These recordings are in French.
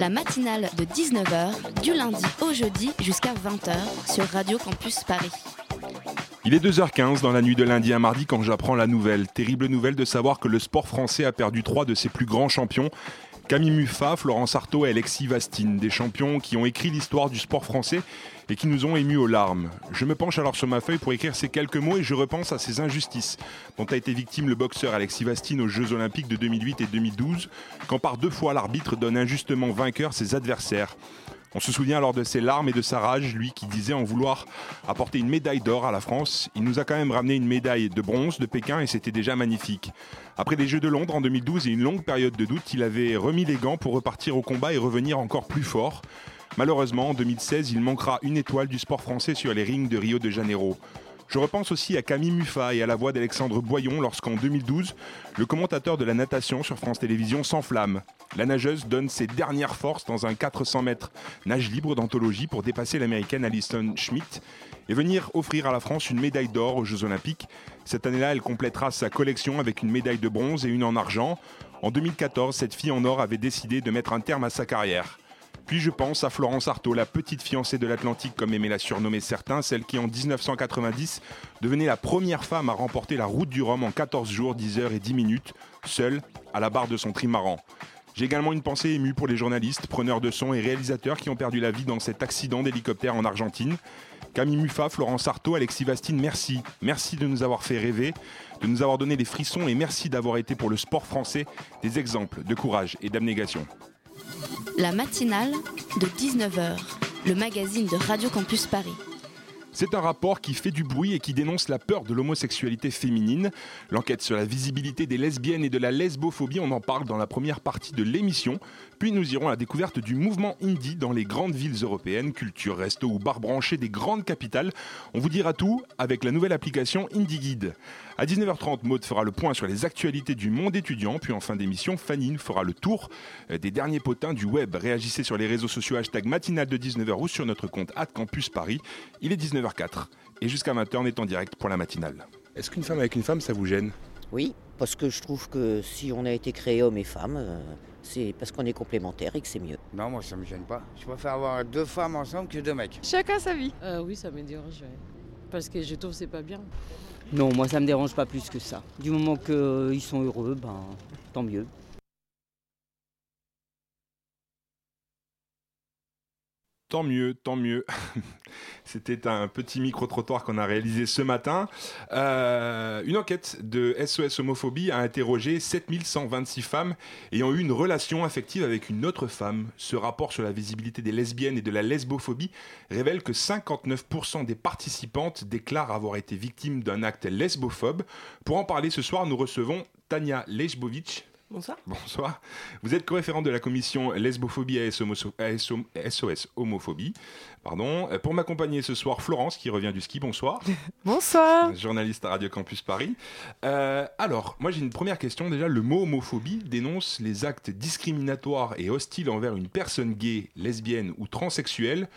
La matinale de 19h, du lundi au jeudi jusqu'à 20h sur Radio Campus Paris. Il est 2h15 dans la nuit de lundi à mardi quand j'apprends la nouvelle. Terrible nouvelle de savoir que le sport français a perdu trois de ses plus grands champions. Camille Muffat, Florence Artaud et Alexis Vastine, des champions qui ont écrit l'histoire du sport français et qui nous ont émus aux larmes. Je me penche alors sur ma feuille pour écrire ces quelques mots et je repense à ces injustices dont a été victime le boxeur Alexis Vastine aux Jeux Olympiques de 2008 et 2012, quand par deux fois l'arbitre donne injustement vainqueur ses adversaires. On se souvient alors de ses larmes et de sa rage, lui qui disait en vouloir apporter une médaille d'or à la France. Il nous a quand même ramené une médaille de bronze de Pékin et c'était déjà magnifique. Après les Jeux de Londres en 2012 et une longue période de doute, il avait remis les gants pour repartir au combat et revenir encore plus fort. Malheureusement, en 2016, il manquera une étoile du sport français sur les rings de Rio de Janeiro. Je repense aussi à Camille Muffat et à la voix d'Alexandre Boyon lorsqu'en 2012, le commentateur de la natation sur France Télévisions s'enflamme. La nageuse donne ses dernières forces dans un 400 mètres nage libre d'anthologie pour dépasser l'américaine Alison Schmidt et venir offrir à la France une médaille d'or aux Jeux Olympiques. Cette année-là, elle complétera sa collection avec une médaille de bronze et une en argent. En 2014, cette fille en or avait décidé de mettre un terme à sa carrière. Puis je pense à Florence Artaud, la petite fiancée de l'Atlantique, comme aimaient la surnommer certains, celle qui en 1990 devenait la première femme à remporter la route du Rhum en 14 jours, 10 heures et 10 minutes, seule, à la barre de son trimaran. J'ai également une pensée émue pour les journalistes, preneurs de son et réalisateurs qui ont perdu la vie dans cet accident d'hélicoptère en Argentine. Camille Muffat, Florence Artaud, Alexis Vastine, merci. Merci de nous avoir fait rêver, de nous avoir donné des frissons et merci d'avoir été pour le sport français des exemples de courage et d'abnégation. La matinale de 19h, le magazine de Radio Campus Paris. C'est un rapport qui fait du bruit et qui dénonce la peur de l'homosexualité féminine. L'enquête sur la visibilité des lesbiennes et de la lesbophobie, on en parle dans la première partie de l'émission. Puis nous irons à la découverte du mouvement indie dans les grandes villes européennes, culture, resto ou bar branchés des grandes capitales. On vous dira tout avec la nouvelle application Indie Guide. À 19h30, Maud fera le point sur les actualités du monde étudiant. Puis en fin d'émission, Fanny nous fera le tour euh, des derniers potins du web. Réagissez sur les réseaux sociaux hashtag matinale de 19h ou sur notre compte Campus Paris. Il est 19h04 et jusqu'à 20h, on est en direct pour la matinale. Est-ce qu'une femme avec une femme, ça vous gêne? Oui, parce que je trouve que si on a été créé homme et femme, euh, c'est parce qu'on est complémentaires et que c'est mieux. Non, moi ça me gêne pas. Je préfère avoir deux femmes ensemble que deux mecs. Chacun sa vie. Euh, oui, ça me dérange, ouais. Parce que je trouve que c'est pas bien. Non, moi ça me dérange pas plus que ça. Du moment qu'ils sont heureux, ben tant mieux. Tant mieux, tant mieux. C'était un petit micro-trottoir qu'on a réalisé ce matin. Euh, une enquête de SOS Homophobie a interrogé 7126 femmes ayant eu une relation affective avec une autre femme. Ce rapport sur la visibilité des lesbiennes et de la lesbophobie révèle que 59% des participantes déclarent avoir été victimes d'un acte lesbophobe. Pour en parler ce soir, nous recevons Tania Lejbovic. Bonsoir. Bonsoir. Vous êtes co-référente de la commission lesbophobie à SOS Homophobie. Pardon. Euh, Pour m'accompagner ce soir, Florence qui revient du ski. Bonsoir. Bonsoir. Journaliste à Radio Campus Paris. Euh, alors, moi j'ai une première question. Déjà, le mot homophobie dénonce les actes discriminatoires et hostiles envers une personne gay, lesbienne ou transsexuelle.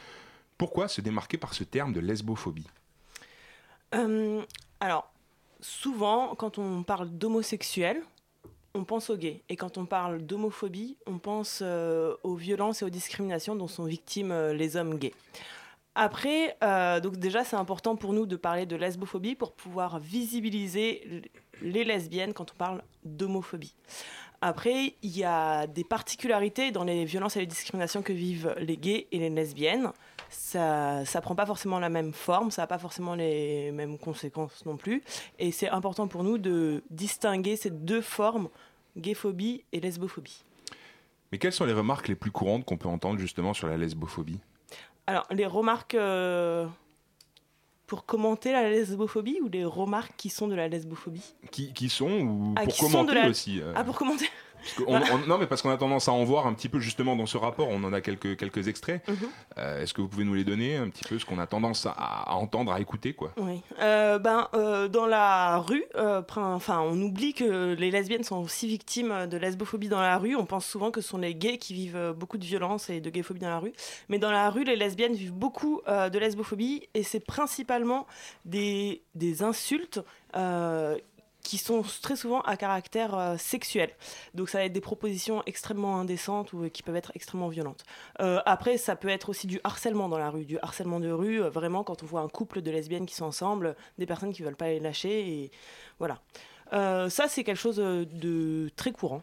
Pourquoi se démarquer par ce terme de lesbophobie? Euh, alors, souvent, quand on parle d'homosexuel, on pense aux gays. Et quand on parle d'homophobie, on pense euh, aux violences et aux discriminations dont sont victimes euh, les hommes gays. Après, euh, déjà, c'est important pour nous de parler de lesbophobie pour pouvoir visibiliser les lesbiennes quand on parle d'homophobie. Après, il y a des particularités dans les violences et les discriminations que vivent les gays et les lesbiennes. Ça ne prend pas forcément la même forme, ça n'a pas forcément les mêmes conséquences non plus. Et c'est important pour nous de distinguer ces deux formes, gayphobie et lesbophobie. Mais quelles sont les remarques les plus courantes qu'on peut entendre justement sur la lesbophobie? Alors, les remarques euh, pour commenter la lesbophobie ou les remarques qui sont de la lesbophobie? Qui, qui sont ou Ah, pour qui sont commenter de la- aussi euh, Ah, pour commenter On- non, mais parce qu'on a tendance à en voir un petit peu justement dans ce rapport. On en a quelques, quelques extraits. Mhm. Euh, Est-ce que vous pouvez nous les donner un petit peu ce qu'on a tendance à, à entendre, à écouter quoi? Oui. Euh, ben, euh, dans la rue, enfin, on oublie que les lesbiennes sont aussi victimes de lesbophobie dans la rue. On pense souvent que ce sont les gays qui vivent beaucoup de violence et de gayphobie dans la rue. Mais dans la rue, les lesbiennes vivent beaucoup de lesbophobie et c'est principalement des, des insultes. euh, qui sont très souvent à caractère euh, sexuel. Donc ça va être des propositions extrêmement indécentes ou qui peuvent être extrêmement violentes. Euh, après, ça peut être aussi du harcèlement dans la rue, du harcèlement de rue, euh, vraiment quand on voit un couple de lesbiennes qui sont ensemble, des personnes qui veulent pas les lâcher, et voilà. Ça, c'est quelque chose de très courant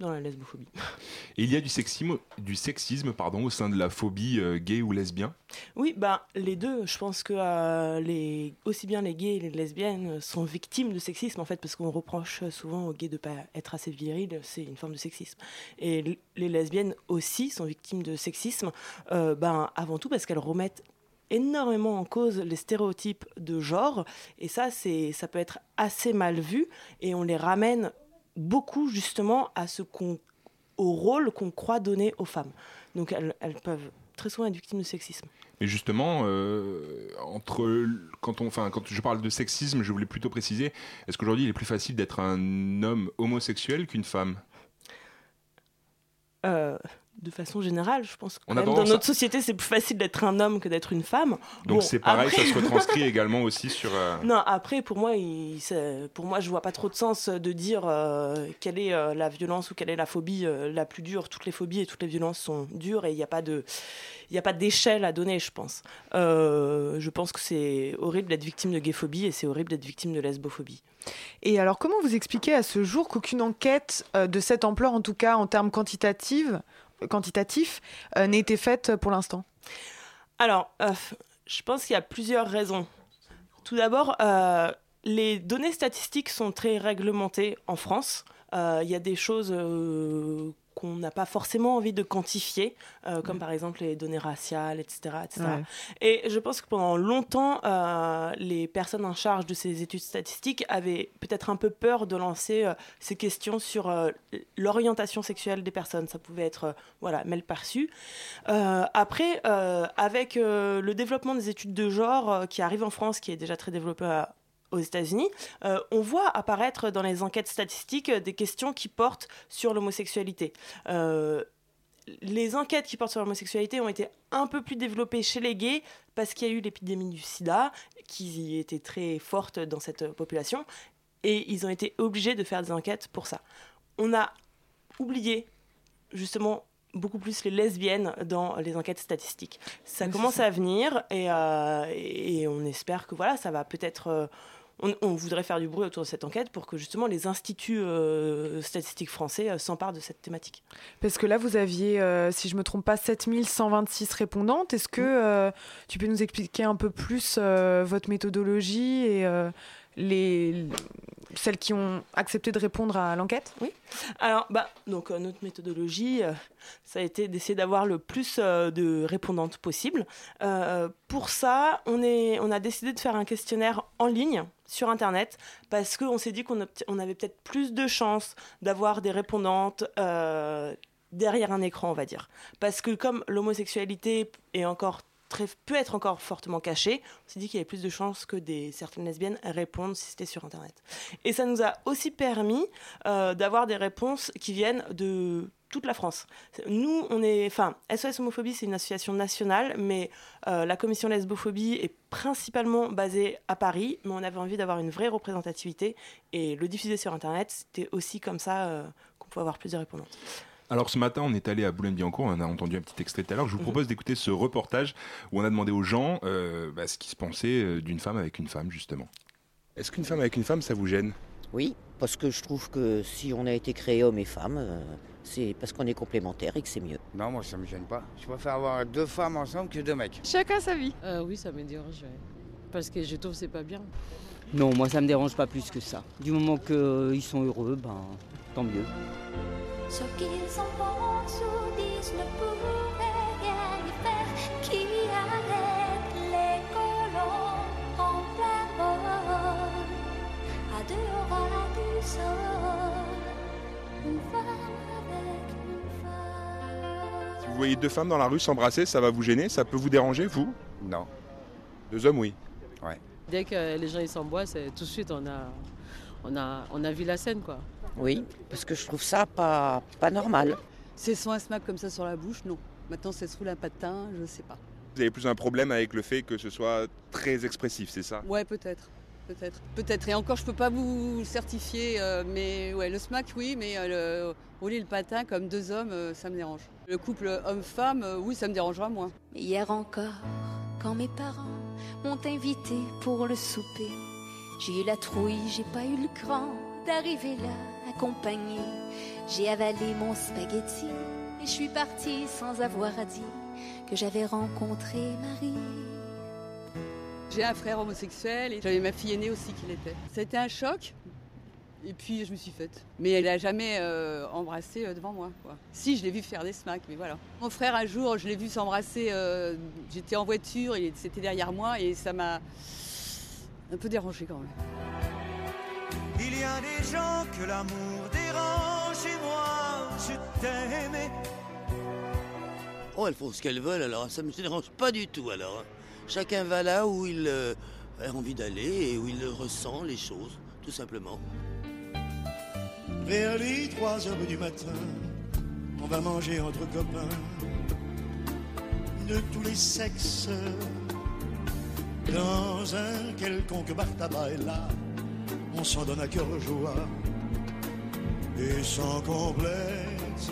dans la lesbophobie. Et il y a du sexisme, du sexisme pardon, au sein de la phobie euh, gay ou lesbien? Oui, bah, les deux. Je pense que euh, les, aussi bien les gays et les lesbiennes sont victimes de sexisme, en fait, parce qu'on reproche souvent aux gays de pas être assez virils. C'est une forme de sexisme. Et les lesbiennes aussi sont victimes de sexisme, euh, ben, avant tout parce qu'elles remettent énormément en cause les stéréotypes de genre. Et ça, c'est, ça peut être assez mal vu. Et on les ramène beaucoup, justement, à ce qu'on, au rôle qu'on croit donner aux femmes. Donc, elles, elles peuvent très souvent être victimes de sexisme. Mais justement, euh, entre quand on, enfin, quand je parle de sexisme, je voulais plutôt préciser est-ce qu'aujourd'hui il est plus facile d'être un homme homosexuel qu'une femme? Euh, de façon générale, je pense que On a dans notre à- société, c'est plus facile d'être un homme que d'être une femme. Donc Bon, c'est pareil, après- ça se retranscrit également aussi sur. euh, Non, après, pour moi, il, pour moi, je vois pas trop de sens de dire euh, quelle est euh, la violence ou quelle est la phobie euh, la plus dure. Toutes les phobies et toutes les violences sont dures et il n'y a pas de, il y a pas d'échelle à donner, je pense. Euh, je pense que c'est horrible d'être victime de gayphobie et c'est horrible d'être victime de lesbophobie. Et alors, comment vous expliquez à ce jour qu'aucune enquête euh, de cette ampleur, en tout cas en termes quantitatifs, quantitatifs euh, n'ait été faite pour l'instant Alors, euh, je pense qu'il y a plusieurs raisons. Tout d'abord, euh, les données statistiques sont très réglementées en France. Euh, Il y a des choses euh, qu'on n'a pas forcément envie de quantifier, euh, comme par exemple les données raciales, etc. etc. Ouais. Et je pense que pendant longtemps, euh, les personnes en charge de ces études statistiques avaient peut-être un peu peur de lancer euh, ces questions sur l'orientation sexuelle des personnes. Ça pouvait être voilà, mal perçu. Après, avec le développement des études de genre qui arrive en France, qui est déjà très développé à- aux États-Unis, euh, on voit apparaître dans les enquêtes statistiques des questions qui portent sur l'homosexualité. Euh, les enquêtes qui portent sur l'homosexualité ont été un peu plus développées chez les gays parce qu'il y a eu l'épidémie du sida qui était très forte dans cette population et ils ont été obligés de faire des enquêtes pour ça. On a oublié justement beaucoup plus les lesbiennes dans les enquêtes statistiques. Ça Oui, commence ça. à venir et, euh, et on espère que voilà, ça va peut-être. euh, on, on voudrait faire du bruit autour de cette enquête pour que justement les instituts euh, statistiques français euh, s'emparent de cette thématique. Parce que là, vous aviez, euh, si je me trompe pas, 7126 répondantes. Est-ce que euh, tu peux nous expliquer un peu plus votre méthodologie et les, celles qui ont accepté de répondre à l'enquête Oui? Alors, bah, donc, euh, notre méthodologie, euh, ça a été d'essayer d'avoir le plus euh, de répondantes possible. Pour ça, on, est, on a décidé de faire un questionnaire en ligne sur Internet parce qu'on s'est dit qu'on on avait peut-être plus de chances d'avoir des répondantes derrière un écran, on va dire. Parce que comme l'homosexualité est encore peut être encore fortement cachée, on s'est dit qu'il y avait plus de chances que des, certaines lesbiennes répondent si c'était sur Internet. Et ça nous a aussi permis euh, d'avoir des réponses qui viennent de toute la France. Nous, on est, enfin, SOS Homophobie, c'est une association nationale, mais euh, la commission lesbophobie est principalement basée à Paris, mais on avait envie d'avoir une vraie représentativité et le diffuser sur Internet, c'était aussi comme ça euh, qu'on pouvait avoir plus de répondantes. Alors ce matin, on est allé à Boulogne-Billancourt, on a entendu un petit extrait tout à l'heure. Je vous Mhm. propose d'écouter ce reportage où on a demandé aux gens euh, bah, ce qu'ils se pensaient euh, d'une femme avec une femme, justement. Est-ce qu'une femme avec une femme, ça vous gêne? Oui, parce que je trouve que si on a été créé homme et femme, euh, c'est parce qu'on est complémentaires et que c'est mieux. Non, moi ça me gêne pas. Je préfère avoir deux femmes ensemble que deux mecs. Chacun sa vie. Euh, oui, ça me dérange. ouais. Parce que je trouve que c'est pas bien. Non, moi ça me dérange pas plus que ça. Du moment qu'ils sont heureux, ben tant mieux. Ce qu'ils en pensent ou disent ne pourrait rien y faire. Qui arrête les colons en plein vol? À deux ras du sol, une femme voyez deux femmes dans la rue s'embrasser, ça va vous gêner? Ça peut vous déranger, vous? Non. Deux hommes, oui. Ouais. Dès que les gens ils s'emboissent, tout de suite on a, on, a, on a vu la scène quoi. Oui, parce que je trouve ça pas, pas normal. C'est soit un smack comme ça sur la bouche, non. Maintenant, c'est sous un patin, je sais pas. Vous avez plus un problème avec le fait que ce soit très expressif, c'est ça? Ouais, peut-être. Peut-être. Peut-être. Et encore, je peux pas vous le certifier, euh, mais ouais, le smack, oui, mais euh, le rouler le patin comme deux hommes, euh, ça me dérange. Le couple homme-femme, euh, oui, ça me dérangera moins. Hier encore, quand mes parents m'ont invité pour le souper, j'ai eu la trouille, j'ai pas eu le cran d'arriver là J'ai avalé mon spaghetti et je suis partie sans avoir à dire que j'avais rencontré Marie. J'ai un frère homosexuel et j'avais ma fille aînée aussi qui l'était. C'était un choc. Et puis je me suis faite. Mais elle n'a jamais euh, embrassé euh, devant moi. Si, je l'ai vu faire des smacks, mais voilà. Mon frère, un jour, je l'ai vu s'embrasser. euh, J'étais en voiture, il c'était derrière moi et ça m'a un peu dérangé quand même. Il y a des gens que l'amour dérange et moi je t'aimais. Oh, elles font ce qu'elles veulent alors, ça me dérange pas du tout alors. Chacun va là où il euh, a envie d'aller et où il ressent les choses, tout simplement. Vers les 3 heures du matin, on va manger entre copains de tous les sexes. Dans un quelconque bar tabac et là, on s'en donne à cœur joie et sans complexe.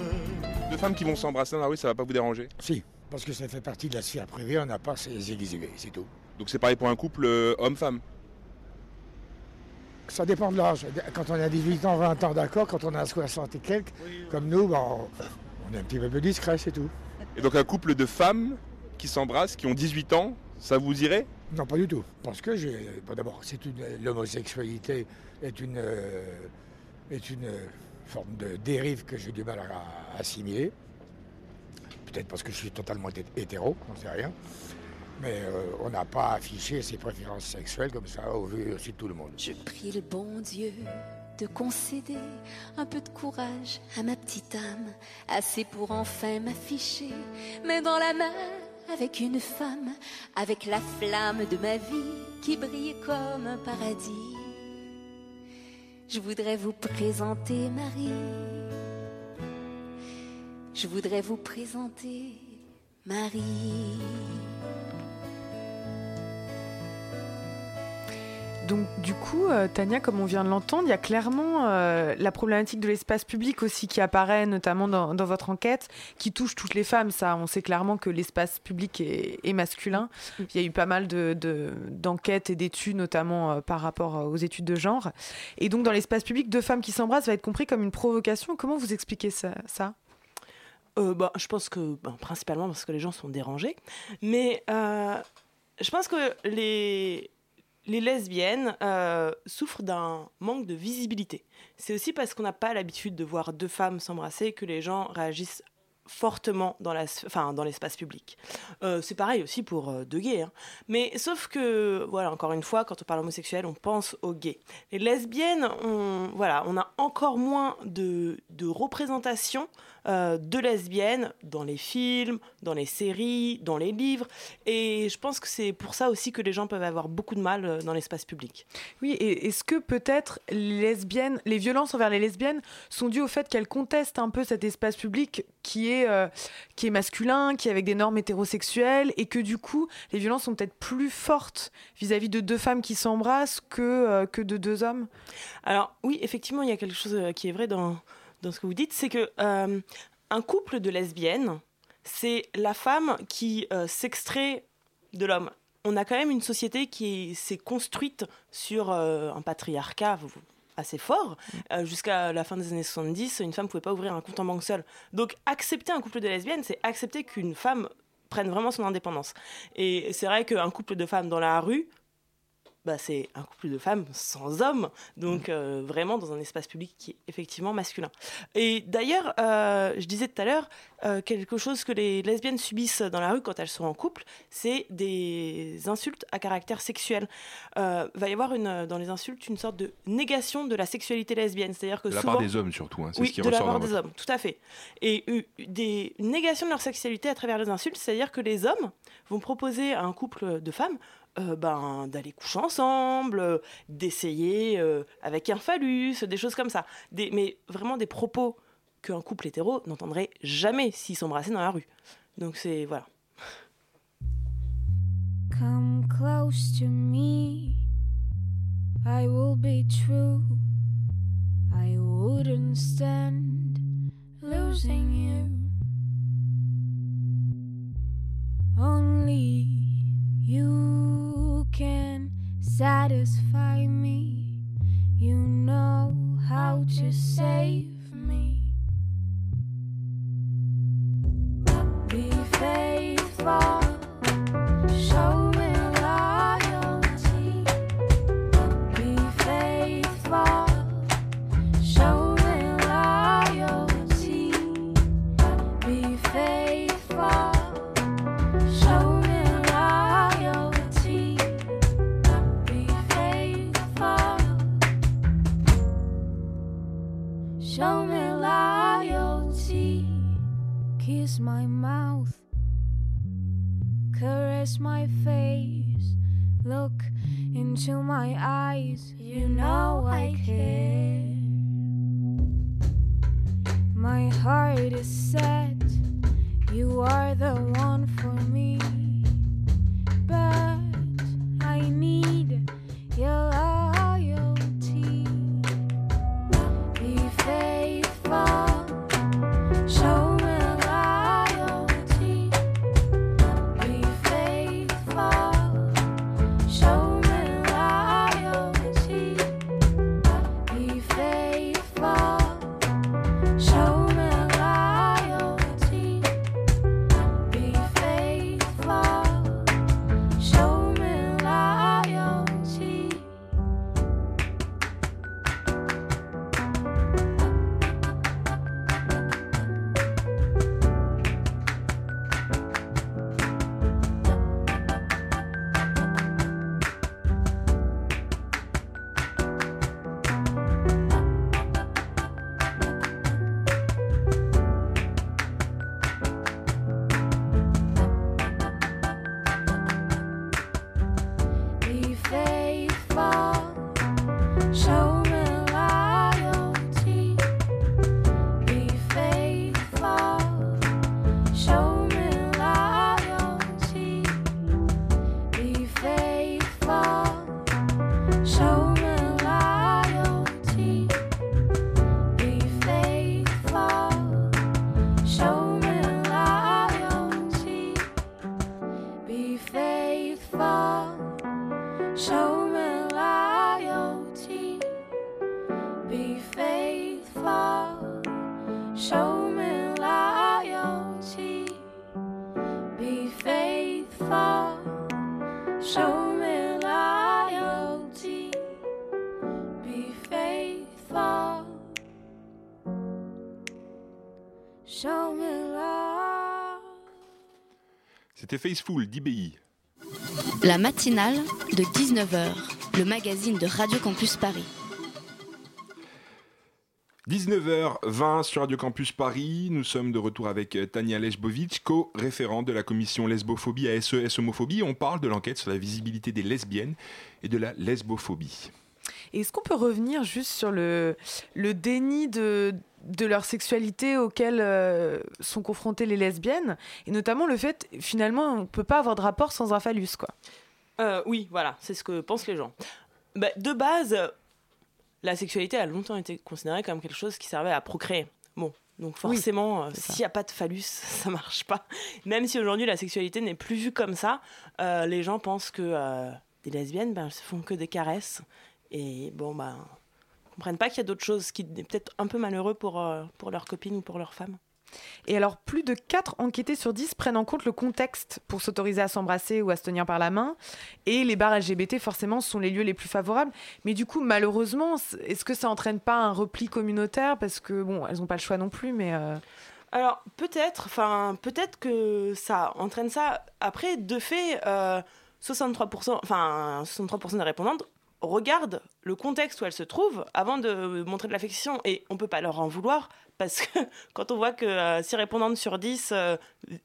Deux femmes qui vont s'embrasser dans la rue, ça va pas vous déranger? Si, parce que ça fait partie de la sphère privée, on n'a pas ces Élysées, c'est tout. Donc c'est pareil pour un couple euh, homme-femme? Ça dépend de l'âge. Quand on a 18 ans, 20 ans, d'accord. Quand on a 60 et quelques, comme nous, ben, on, on est un petit peu plus discret, c'est tout. Et donc un couple de femmes qui s'embrassent, qui ont 18 ans, ça vous irait? Non, pas du tout. Parce que j'ai. D'abord, l'homosexualité est une euh, euh, forme de dérive que j'ai du mal à, assimiler. Peut-être parce que je suis totalement hé- hétéro, on ne sait rien. Mais euh, on n'a pas affiché ses préférences sexuelles comme ça au vu aussi de tout le monde. Je prie le bon Dieu de concéder un peu de courage à ma petite âme, assez pour enfin m'afficher, mais dans la main avec une femme, avec la flamme de ma vie qui brille comme un paradis. Je voudrais vous présenter Marie. Je voudrais vous présenter Marie. Donc du coup, euh, Tania, comme on vient de l'entendre, il y a clairement euh, la problématique de l'espace public aussi qui apparaît notamment dans, votre enquête, qui touche toutes les femmes. Ça, on sait clairement que l'espace public est, masculin. Il y a eu pas mal de- de- d'enquêtes et d'études, notamment euh, par rapport aux études de genre. Et donc dans l'espace public, deux femmes qui s'embrassent va être compris comme une provocation. Comment vous expliquez ça, ça? Bah, je pense que ben, principalement parce que les gens sont dérangés, mais je pense que les, les lesbiennes euh, souffrent d'un manque de visibilité. C'est aussi parce qu'on n'a pas l'habitude de voir deux femmes s'embrasser que les gens réagissent fortement dans la enfin, dans l'espace public. Euh, c'est pareil aussi pour euh, deux gays. hein. Mais sauf que, voilà, encore une fois, quand on parle homosexuel, on pense aux gays. Les lesbiennes, on, voilà, on a encore moins de, de représentation euh, de lesbiennes dans les films, dans les séries, dans les livres. Et je pense que c'est pour ça aussi que les gens peuvent avoir beaucoup de mal euh, dans l'espace public. Oui, et est-ce que peut-être les lesbiennes, les violences envers les lesbiennes sont dues au fait qu'elles contestent un peu cet espace public qui est, euh, qui est masculin, qui est avec des normes hétérosexuelles, et que du coup, les violences sont peut-être plus fortes vis-à-vis de deux femmes qui s'embrassent que, euh, que de deux hommes Alors oui, effectivement, il y a quelque chose euh, qui est vrai dans, dans ce que vous dites, c'est que un couple de lesbiennes, c'est la femme qui s'extrait de l'homme. On a quand même une société qui s'est construite sur un patriarcat assez fort. Euh, Jusqu'à la fin des années 70, une femme ne pouvait pas ouvrir un compte en banque seule. Donc accepter un couple de lesbiennes, c'est accepter qu'une femme prenne vraiment son indépendance. Et c'est vrai qu'un couple de femmes dans la rue, bah, c'est un couple de femmes sans hommes, donc euh, vraiment dans un espace public qui est effectivement masculin. Et d'ailleurs, euh, je disais tout à l'heure, euh, quelque chose que les lesbiennes subissent dans la rue quand elles sont en couple, c'est des insultes à caractère sexuel. Euh, va y avoir une, dans les insultes une sorte de négation de la sexualité lesbienne, c'est-à-dire que De la souvent, part des hommes surtout, hein, c'est oui, ce qui de la part dans des votre- hommes, tout à fait. Et des, une négation de leur sexualité à travers les insultes, c'est-à-dire que les hommes vont proposer à un couple de femmes euh, ben, d'aller coucher ensemble, euh, d'essayer euh, avec un phallus, des choses comme ça. Mais vraiment des propos qu'un couple hétéro n'entendrait jamais s'ils s'embrassaient dans la rue. Donc c'est voilà. Come close to me. I will be true. I wouldn't stand losing you. Only you can satisfy me. You know how to save me. Be faithful. My mouth. Caress my face. Look into my eyes. You know I care. My heart is set. You are the one for me. Show me loyalty. Be faithful. Show me. Be faithful. Show me. Be faithful. Show me love. C'était Faceful d'IBI. La matinale de 19h, le magazine de Radio Campus Paris. 19h20 sur Radio Campus Paris, nous sommes de retour avec euh, Tania Lechbovic, co-référente de la commission lesbophobie à SES Homophobie. On parle de l'enquête sur la visibilité des lesbiennes et de la lesbophobie. Est-ce qu'on peut revenir juste sur le, le déni de, de leur sexualité auquel euh, sont confrontées les lesbiennes Et notamment le fait, finalement, on ne peut pas avoir de rapport sans un phallus, quoi? Euh, oui, voilà, c'est ce que pensent les gens. Bah, de base, la sexualité a longtemps été considérée comme quelque chose qui servait à procréer. Bon, donc forcément, euh, s'il n'y a pas de phallus, ça marche pas. Même si aujourd'hui la sexualité n'est plus vue comme ça, les gens pensent que des lesbiennes, ben, elles se font que des caresses. Et bon, ben, ils comprennent pas qu'il y a d'autres choses qui est peut-être un peu malheureux pour, euh, pour leurs copines ou pour leurs femmes. Et alors, plus de 4 enquêtés sur 10 prennent en compte le contexte pour s'autoriser à s'embrasser ou à se tenir par la main. Et les bars LGBT, forcément, sont les lieux les plus favorables. Mais du coup, malheureusement, est-ce que ça entraîne pas un repli communautaire? Parce que, bon, elles n'ont pas le choix non plus, mais. euh, Alors peut-être, enfin peut-être que ça entraîne ça. Après, de fait, euh, 63%, enfin 63% des répondantes regardent le contexte où elles se trouvent avant de montrer de l'affection et on peut pas leur en vouloir parce que quand on voit que 6 répondantes sur 10 euh,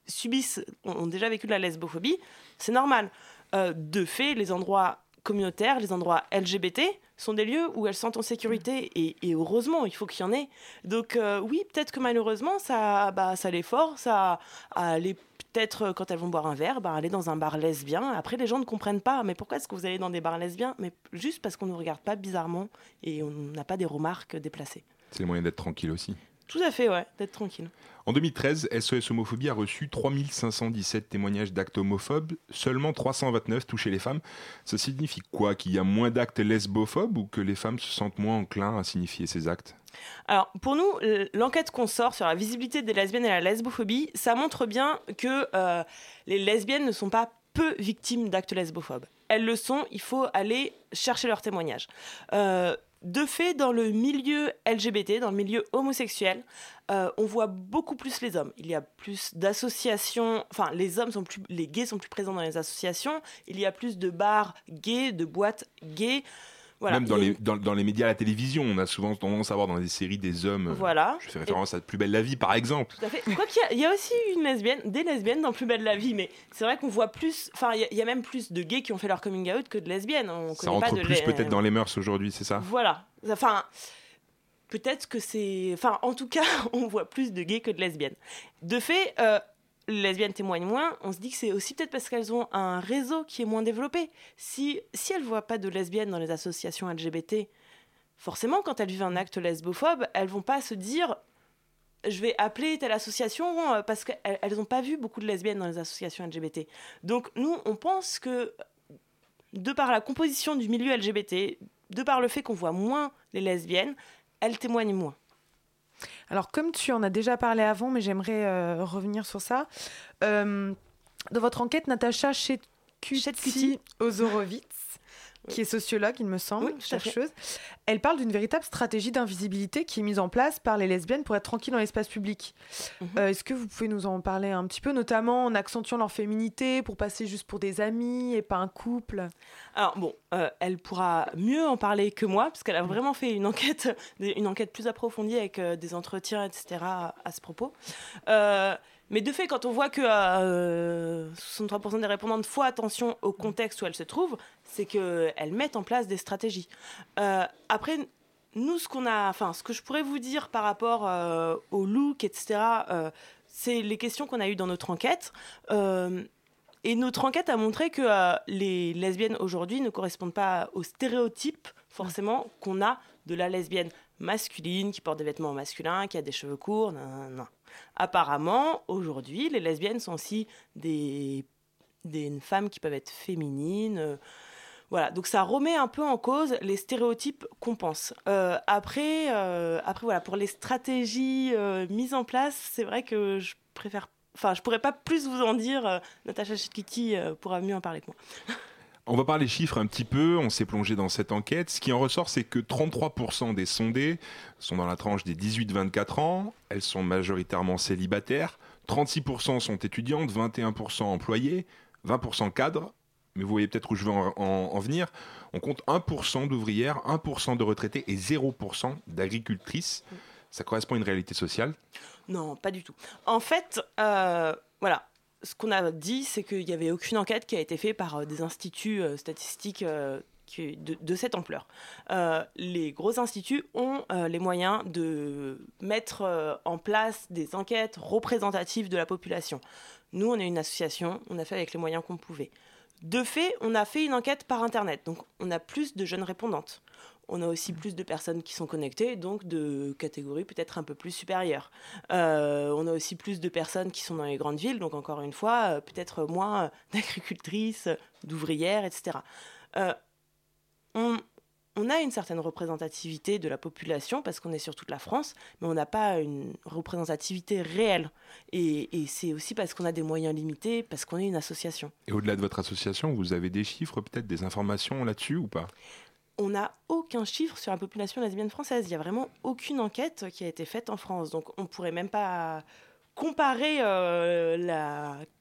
subissent, ont déjà vécu de la lesbophobie, c'est normal. Euh, de fait, les endroits communautaires, les endroits LGBT sont des lieux où elles se sentent en sécurité et, et heureusement, il faut qu'il y en ait. Donc euh, oui, peut-être que malheureusement, ça, bah, ça les force à, à aller peut-être euh, quand elles vont boire un verre, bah, aller dans un bar lesbien. Après, les gens ne comprennent pas, mais pourquoi est-ce que vous allez dans des bars lesbiens? Mais juste parce qu'on ne regarde pas bizarrement et on n'a pas des remarques déplacées. C'est le moyen d'être tranquille aussi. Tout à fait, ouais, d'être tranquille. En 2013, SOS Homophobie a reçu 3517 témoignages d'actes homophobes, seulement 329 touchaient les femmes. Ça signifie quoi Qu'il y a moins d'actes lesbophobes ou que les femmes se sentent moins enclins à signifier ces actes? Alors, pour nous, l- l'enquête qu'on sort sur la visibilité des lesbiennes et la lesbophobie, ça montre bien que euh, les lesbiennes ne sont pas peu victimes d'actes lesbophobes. Elles le sont, il faut aller chercher leurs témoignages. Euh, de fait, dans le milieu LGBT, dans le milieu homosexuel, euh, on voit beaucoup plus les hommes. Il y a plus d'associations, enfin, les hommes sont plus, les gays sont plus présents dans les associations. Il y a plus de bars gays, de boîtes gays. Voilà. Même dans les, dans, dans les médias, à la télévision, on a souvent tendance à voir dans des séries des hommes. euh, Voilà. Je fais référence à Plus belle la vie, par exemple. Tout à fait. Quoi qu'il y a- il y, a aussi une lesbienne, des lesbiennes dans Plus belle la vie, mais c'est vrai qu'on voit plus. Enfin, il y a- il y, a même plus de gays qui ont fait leur coming out que de lesbiennes. On Ça pas rentre de plus les- peut-être dans les mœurs aujourd'hui, c'est ça? Voilà. Enfin, peut-être que c'est. Enfin, en tout cas, on voit plus de gays que de lesbiennes. De fait, euh, les lesbiennes témoignent moins. On se dit que c'est aussi peut-être parce qu'elles ont un réseau qui est moins développé. Si, si elles voient pas de lesbiennes dans les associations LGBT, forcément, quand elles vivent un acte lesbophobe, elles vont pas se dire je vais appeler telle association euh, parce qu'elles n'ont pas vu beaucoup de lesbiennes dans les associations LGBT. Donc nous, on pense que de par la composition du milieu LGBT, de par le fait qu'on voit moins les lesbiennes, elles témoignent moins. Alors, comme tu en as déjà parlé avant, mais j'aimerais euh, revenir sur ça. euh, dans votre enquête, Natacha Chetkuti Ozorowitz, qui est sociologue, il me semble, Oui, chercheuse, elle parle d'une véritable stratégie d'invisibilité qui est mise en place par les lesbiennes pour être tranquilles dans l'espace public. Mhm. Euh, Est-ce que vous pouvez nous en parler un petit peu, notamment en accentuant leur féminité pour passer juste pour des amis et pas un couple? Alors bon, euh, elle pourra mieux en parler que moi, parce qu'elle a vraiment fait une enquête, une enquête plus approfondie avec euh, des entretiens, etc. à, à ce propos. Euh, mais de fait, quand on voit que euh, 63% des répondantes font attention au contexte où elles se trouvent, c'est qu'elles mettent en place des stratégies. Euh, après, nous, ce qu'on a, enfin, ce que je pourrais vous dire par rapport euh, au look, etc., euh, c'est les questions qu'on a eues dans notre enquête. Euh, et notre enquête a montré que euh, les lesbiennes aujourd'hui ne correspondent pas aux stéréotypes forcément qu'on a de la lesbienne masculine qui porte des vêtements masculins, qui a des cheveux courts. nan, nan. Apparemment, aujourd'hui, les lesbiennes sont aussi des, des femmes qui peuvent être féminines. euh, voilà, donc ça remet un peu en cause les stéréotypes qu'on pense. Euh, après, euh, après, voilà, pour les stratégies mises en place, c'est vrai que je préfère. Enfin, je pourrais pas plus vous en dire. Natacha Chitkiti pourra mieux en parler que moi. On va parler chiffres un petit peu, on s'est plongé dans cette enquête. Ce qui en ressort, c'est que 33% des sondés sont dans la tranche des 18-24 ans, elles sont majoritairement célibataires, 36% sont étudiantes, 21% employées, 20% cadres, mais vous voyez peut-être où je veux en, en- en venir. On compte 1% d'ouvrières, 1% de retraités et 0% d'agricultrices. Ça correspond à une réalité sociale? Non, pas du tout. En fait, euh, voilà, ce qu'on a dit, c'est qu'il n'y avait aucune enquête qui a été faite par euh, des instituts euh, statistiques euh, de, cette ampleur. Les gros instituts ont les moyens de mettre en place des enquêtes représentatives de la population. Nous, on est une association, on a fait avec les moyens qu'on pouvait. De fait, on a fait une enquête par Internet, donc on a plus de jeunes répondantes. On a aussi plus de personnes qui sont connectées, donc de catégories peut-être un peu plus supérieures. Euh, on a aussi plus de personnes qui sont dans les grandes villes, donc encore une fois, euh, peut-être moins d'agricultrices, d'ouvrières, etc. Euh, on, on a une certaine représentativité de la population parce qu'on est sur toute la France, mais on n'a pas une représentativité réelle. Et, et c'est aussi parce qu'on a des moyens limités, parce qu'on est une association. Et au-delà de votre association, vous avez des chiffres, peut-être des informations là-dessus ou pas? On n'a aucun chiffre sur la population lesbienne française. Il n'y a vraiment aucune enquête qui a été faite en France. Donc on ne pourrait même pas comparer euh,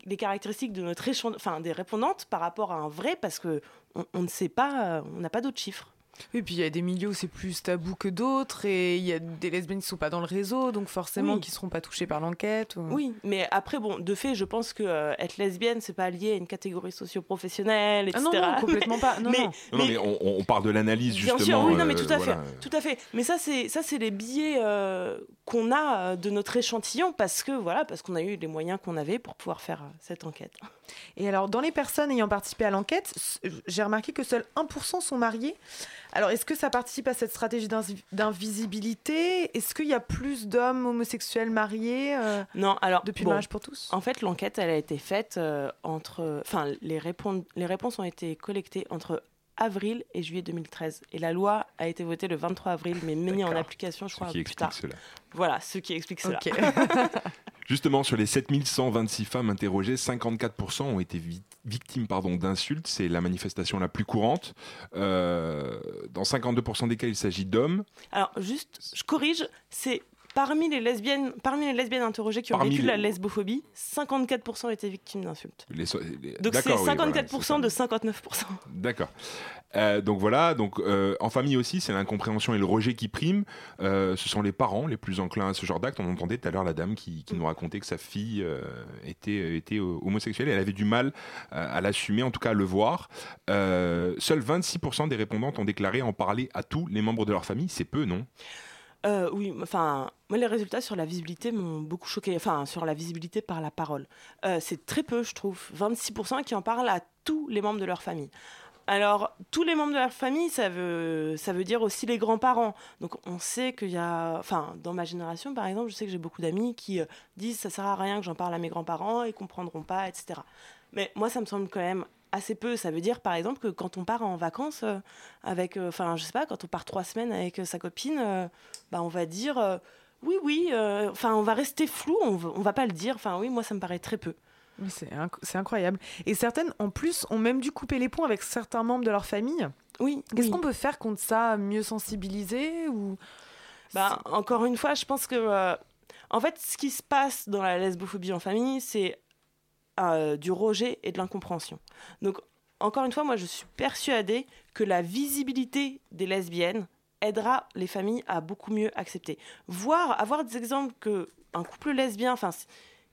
les caractéristiques de notre enfin, des répondantes par rapport à un vrai parce que on, on ne sait pas, on n'a pas d'autres chiffres. Oui, puis il y a des milieux où c'est plus tabou que d'autres, et il y a des lesbiennes qui ne sont pas dans le réseau, donc forcément Oui. qui ne seront pas touchées par l'enquête. ou- Oui, mais après, bon, de fait, je pense que euh, être lesbienne, c'est pas lié à une catégorie socio-professionnelle, Ah etc. non, non, complètement pas. Non, mais, non. Mais on, on parle de l'analyse Bien justement. sûr, oui, non, mais euh, tout à voilà. fait, tout à fait. Mais ça, c'est ça, c'est les billets euh, qu'on a euh, de notre échantillon parce que voilà, parce qu'on a eu les moyens qu'on avait pour pouvoir faire euh, cette enquête. Et alors, dans les personnes ayant participé à l'enquête, j'ai remarqué que seuls 1% sont mariés. Alors, est-ce que ça participe à cette stratégie d'invi- d'invisibilité? Est-ce qu'il y a plus d'hommes homosexuels mariés euh, Non, alors depuis bon, le mariage pour tous? En fait, l'enquête, elle a été faite euh, entre, enfin, les, les réponses ont été collectées entre avril et juillet 2013. Et la loi a été votée le 23 avril, mais mise en application, je Ce crois, qui plus explique tard. cela. Voilà, ce qui explique cela. Justement, sur les 7126 femmes interrogées, 54% ont été vi- victimes pardon, d'insultes. C'est la manifestation la plus courante. Euh, dans 52% des cas, il s'agit d'hommes. Alors, juste, je corrige, c'est parmi les lesbiennes, parmi les lesbiennes interrogées qui ont Parmi vécu les- la lesbophobie, 54% étaient victimes d'insultes. Les so- les- Donc c'est D'accord, oui, voilà, 54% de 59%. D'accord. Euh, donc voilà, donc euh, en famille aussi, c'est l'incompréhension et le rejet qui priment. Euh, ce sont les parents les plus enclins à ce genre d'acte. On entendait tout à l'heure la dame qui, qui nous racontait que sa fille était, était homosexuelle. Elle avait du mal à l'assumer, en tout cas à le voir. Seuls 26% des répondantes ont déclaré en parler à tous les membres de leur famille. C'est peu, non? Euh, oui, enfin, moi les résultats sur la visibilité m'ont beaucoup choqué. Enfin, sur la visibilité par la parole. Euh, c'est très peu, je trouve. 26% qui en parlent à tous les membres de leur famille. Alors, tous les membres de leur famille, ça veut, ça veut dire aussi les grands-parents. Donc, on sait qu'il y a... Enfin, dans ma génération, par exemple, je sais que j'ai beaucoup d'amis qui euh, disent ça sert à rien que j'en parle à mes grands-parents, ils comprendront pas, etc. Mais moi, ça me semble quand même assez peu. Ça veut dire, par exemple, que quand on part en vacances euh, avec... euh, Enfin, je sais pas, quand on part trois semaines avec euh, sa copine, bah, on va dire... oui, oui, enfin, on va rester flou, on va, on va pas le dire. Enfin, oui, moi, ça me paraît très peu. C'est inc- c'est incroyable. Et certaines, en plus, ont même dû couper les ponts avec certains membres de leur famille. Oui. Qu'est-ce oui. qu'on peut faire contre ça Mieux sensibiliser ou Bah, encore une fois, je pense que. euh, en fait, ce qui se passe dans la lesbophobie en famille, c'est euh, du rejet et de l'incompréhension. Donc, encore une fois, moi, je suis persuadée que la visibilité des lesbiennes aidera les familles à beaucoup mieux accepter. Voir, avoir des exemples que un couple lesbien, enfin,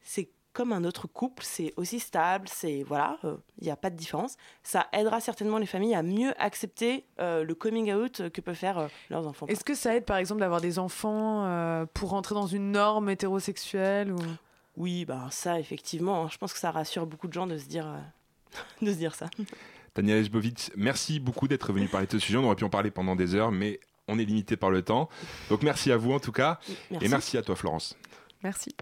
c'est- comme un autre couple, c'est aussi stable, c'est voilà, euh, il n'y a pas de différence. Ça aidera certainement les familles à mieux accepter euh, le coming out que peuvent faire leurs enfants. Est-ce que ça aide, par exemple, d'avoir des enfants pour rentrer dans une norme hétérosexuelle ou... Oui, bah ça, effectivement, hein, je pense que ça rassure beaucoup de gens de se dire, euh, de se dire ça. Tania Lejbovic, merci beaucoup d'être venue parler de ce sujet. On aurait pu en parler pendant des heures, mais on est limité par le temps. Donc merci à vous en tout cas. Merci. Et merci à toi Florence. Merci.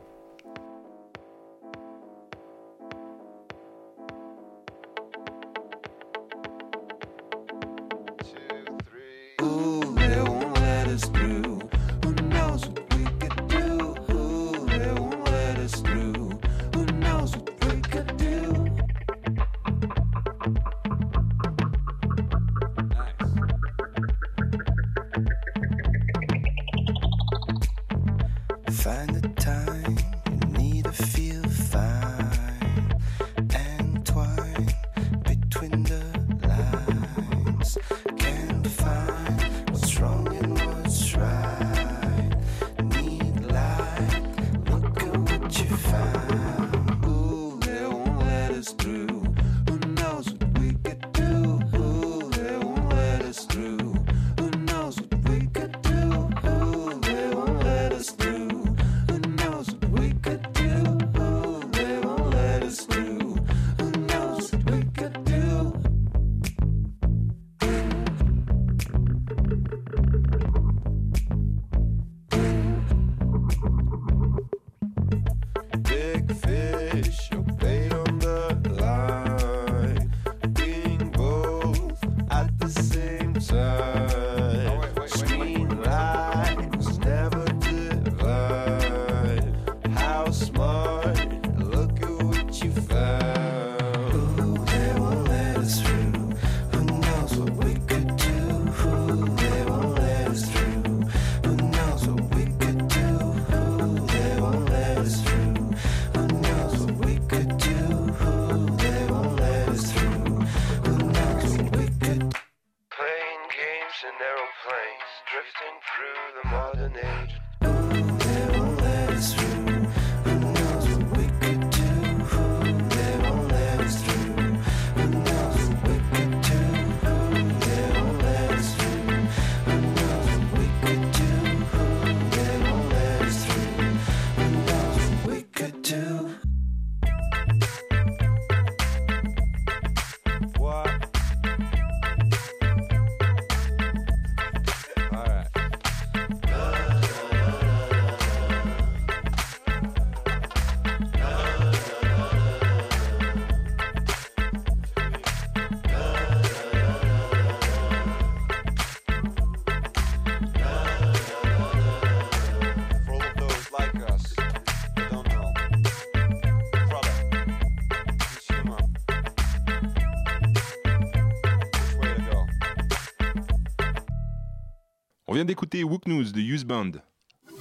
Vient d'écouter Wook News de Use Band.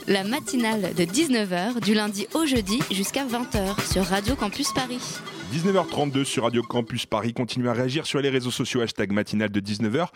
La matinale de 19h du lundi au jeudi jusqu'à 20h sur Radio Campus Paris. 19h32 sur Radio Campus Paris. Continuez à réagir sur les réseaux sociaux hashtag matinale de 19h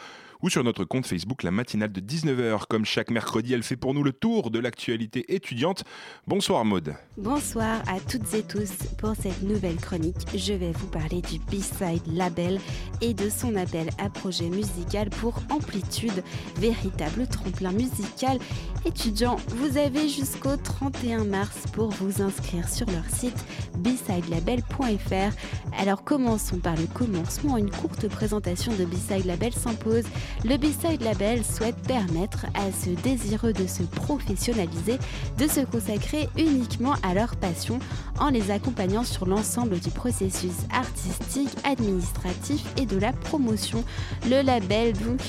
ou sur notre compte Facebook la matinale de 19h. Comme chaque mercredi, elle fait pour nous le tour de l'actualité étudiante. Bonsoir Maude. Bonsoir à toutes et tous. Pour cette nouvelle chronique, je vais vous parler du B-Side Label et de son appel à projet musical pour Amplitude, véritable tremplin musical étudiant. Vous avez jusqu'au 31 mars pour vous inscrire sur leur site bsidelabel.fr. Alors commençons par le commencement. Une courte présentation de B-Side Label s'impose. Le B-Side Label souhaite permettre à ceux désireux de se professionnaliser de se consacrer uniquement à leur passion en les accompagnant sur l'ensemble du processus artistique, administratif et de la promotion. Le label donc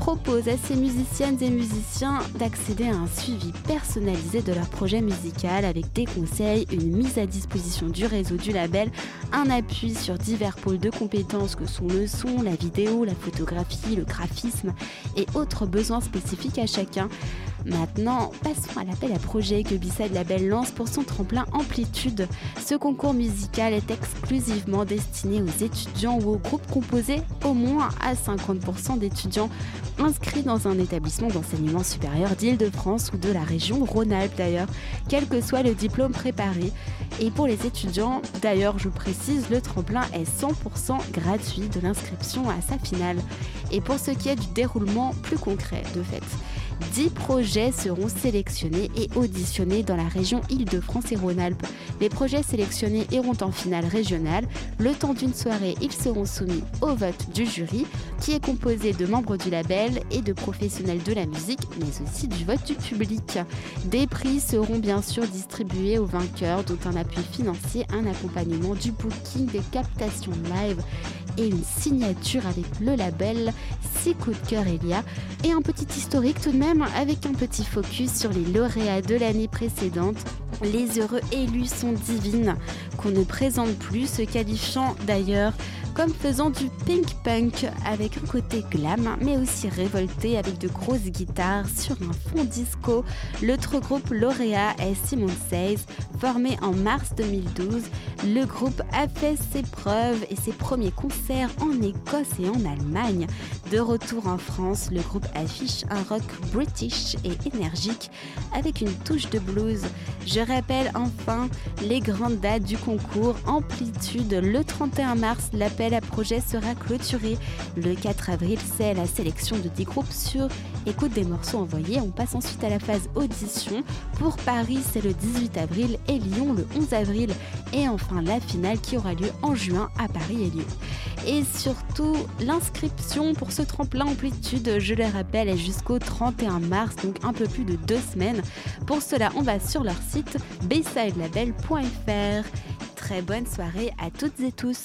propose à ces musiciennes et musiciens d'accéder à un suivi personnalisé de leur projet musical avec des conseils, une mise à disposition du réseau du label, un appui sur divers pôles de compétences que sont le son, la vidéo, la photographie, le graphisme et autres besoins spécifiques à chacun. Maintenant, passons à l'appel à projet que B-Side Label lance pour son tremplin Amplitude. Ce concours musical est exclusivement destiné aux étudiants ou aux groupes composés au moins à 50% d'étudiants inscrits dans un établissement d'enseignement supérieur d'Île-de-France ou de la région Rhône-Alpes d'ailleurs, quel que soit le diplôme préparé. Et pour les étudiants, d'ailleurs je précise, le tremplin est 100% gratuit de l'inscription à sa finale. Et pour ce qui est du déroulement plus concret, de fait, 10 projets seront sélectionnés et auditionnés dans la région Île-de-France et Rhône-Alpes. Les projets sélectionnés iront en finale régionale. Le temps d'une soirée, ils seront soumis au vote du jury, qui est composé de membres du label et de professionnels de la musique, mais aussi du vote du public. Des prix seront bien sûr distribués aux vainqueurs, dont un appui financier, un accompagnement du booking, des captations live et une signature avec le label 6 coups de cœur Elia et un petit historique tout de même avec un petit focus sur les lauréats de l'année précédente. Les heureux élus sont divines qu'on ne présente plus, se qualifiant d'ailleurs comme faisant du pink punk avec un côté glam mais aussi révolté avec de grosses guitares sur un fond disco. L'autre groupe lauréat est Simon Says, formé en mars 2012. Le groupe a fait ses preuves et ses premiers concerts en Écosse et en Allemagne. De retour en France, le groupe affiche un rock british et énergique avec une touche de blues. Je rappelle enfin les grandes dates du concours Amplitude le 31 mars. L'appel à projet sera clôturé. Le 4 avril, c'est la sélection de 10 groupes sur écoute des morceaux envoyés. On passe ensuite à la phase audition. Pour Paris, c'est le 18 avril et Lyon le 11 avril. Et enfin la finale qui aura lieu en juin à Paris et Lyon. Et surtout, l'inscription pour ce tremplin amplitude, je le rappelle, est jusqu'au 31 mars, donc un peu plus de deux semaines. Pour cela, on va sur leur site baysidelabel.fr. Très bonne soirée à toutes et tous.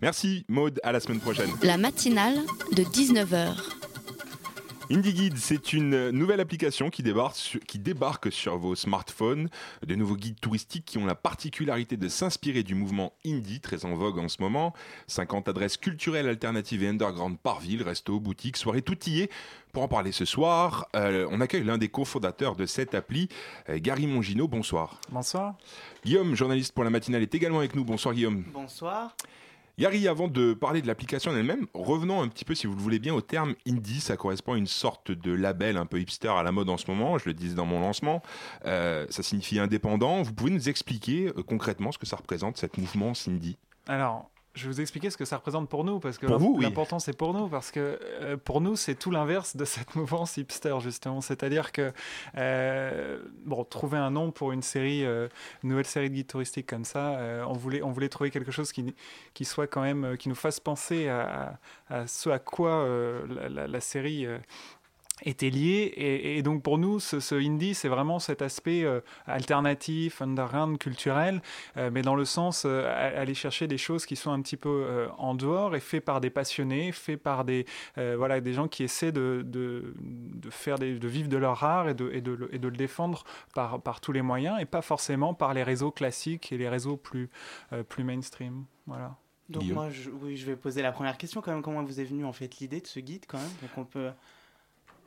Merci Maude, à la semaine prochaine. La matinale de 19h. IndieGuide, c'est une nouvelle application qui débarque, sur, qui débarque sur vos smartphones. De nouveaux guides touristiques qui ont la particularité de s'inspirer du mouvement indie, très en vogue en ce moment. 50 adresses culturelles alternatives et underground par ville, restos, boutiques, soirées, tout y est. Pour en parler ce soir, euh, on accueille l'un des cofondateurs de cette appli, euh, Gary Mongino. Bonsoir. Bonsoir. Guillaume, journaliste pour la matinale, est également avec nous. Bonsoir Guillaume. Bonsoir. Yari, avant de parler de l'application elle-même, revenons un petit peu, si vous le voulez bien, au terme indie. Ça correspond à une sorte de label un peu hipster à la mode en ce moment. Je le disais dans mon lancement. Euh, ça signifie indépendant. Vous pouvez nous expliquer euh, concrètement ce que ça représente, cette mouvement indie? Alors, je vais vous expliquer ce que ça représente pour nous, parce que oui. l'important c'est pour nous, parce que euh, pour nous c'est tout l'inverse de cette mouvance hipster justement. C'est-à-dire que euh, bon, trouver un nom pour une série, euh, une nouvelle série de guides touristiques comme ça, on voulait on voulait trouver quelque chose qui qui soit quand même qui nous fasse penser à, à ce à quoi la, la- la série était lié et, et donc pour nous ce, ce indie c'est vraiment cet aspect euh, alternatif underground culturel euh, mais dans le sens euh, aller chercher des choses qui sont un petit peu euh, en dehors et fait par des passionnés fait par des euh, voilà des gens qui essaient de, de, de faire des, de vivre de leur art et de, et de, le- et de le défendre par, par tous les moyens et pas forcément par les réseaux classiques et les réseaux plus euh, plus mainstream voilà Donc moi, je, oui, je vais poser la première question quand même. Comment vous est venue en fait l'idée de ce guide quand même? Donc on peut.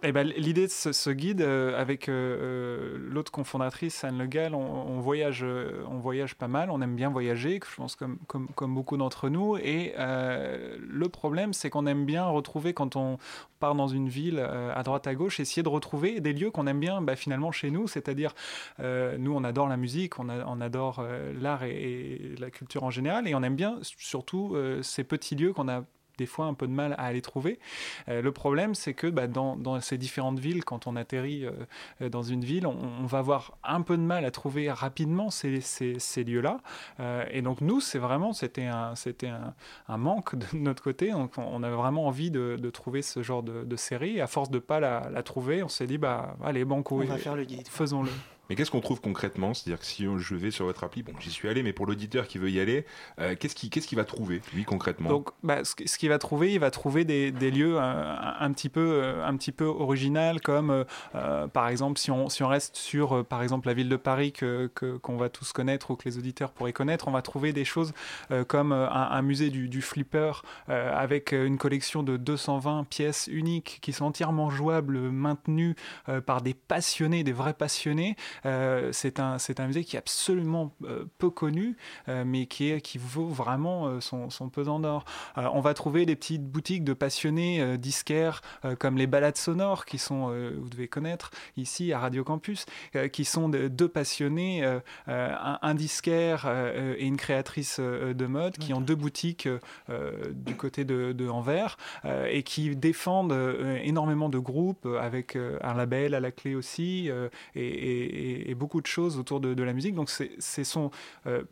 Eh ben, L'idée de ce, guide, euh, avec euh, euh, l'autre cofondatrice, Anne Le Gall, on, voyage, on voyage pas mal, on aime bien voyager, je pense comme, comme, beaucoup d'entre nous. Et le problème, c'est qu'on aime bien retrouver, quand on part dans une ville, à droite, à gauche, essayer de retrouver des lieux qu'on aime bien bah, finalement chez nous. C'est-à-dire, nous, on adore la musique, on, adore l'art et, la culture en général, et on aime bien surtout ces petits lieux qu'on a des fois un peu de mal à aller trouver. Euh, le problème, c'est que bah, dans, dans ces différentes villes, quand on atterrit euh, euh, dans une ville, on, on va avoir un peu de mal à trouver rapidement ces, ces- ces lieux-là. Euh, et donc nous, c'est vraiment, c'était un, c'était un, un manque de notre côté. Donc on, on avait vraiment envie de, de trouver ce genre de, de série. Et à force de pas la, la trouver, on s'est dit, bah allez, banco, On va faire le guide, quoi. faisons-le. Mais qu'est-ce qu'on trouve concrètement? C'est-à-dire que si je vais sur votre appli, bon, j'y suis allé, mais pour l'auditeur qui veut y aller, euh, qu'est-ce qu'il va trouver, lui, concrètement? Donc, bah, ce, qu- ce qu'il va trouver, il va trouver des, lieux euh, un, petit peu, euh, un petit peu comme par exemple, si on, si on reste sur, par exemple, la ville de Paris que qu'on va tous connaître ou que les auditeurs pourraient connaître, on va trouver des choses comme un, musée du, du flipper avec une collection de 220 pièces uniques qui sont entièrement jouables, maintenues par des passionnés, des vrais passionnés. Euh, c'est un, musée qui est absolument euh, peu connu, euh, mais qui, est, qui vaut vraiment son, son pesant d'or. On va trouver des petites boutiques de passionnés disquaires comme les balades sonores qui sont, vous devez connaître ici à Radio Campus, qui sont de- deux passionnés, un, un disquaire et une créatrice de mode, qui ont deux boutiques du côté de, de Anvers et qui défendent énormément de groupes avec un label à la clé aussi et, et- et- beaucoup de choses autour de, la musique. Donc c'est- ce sont euh,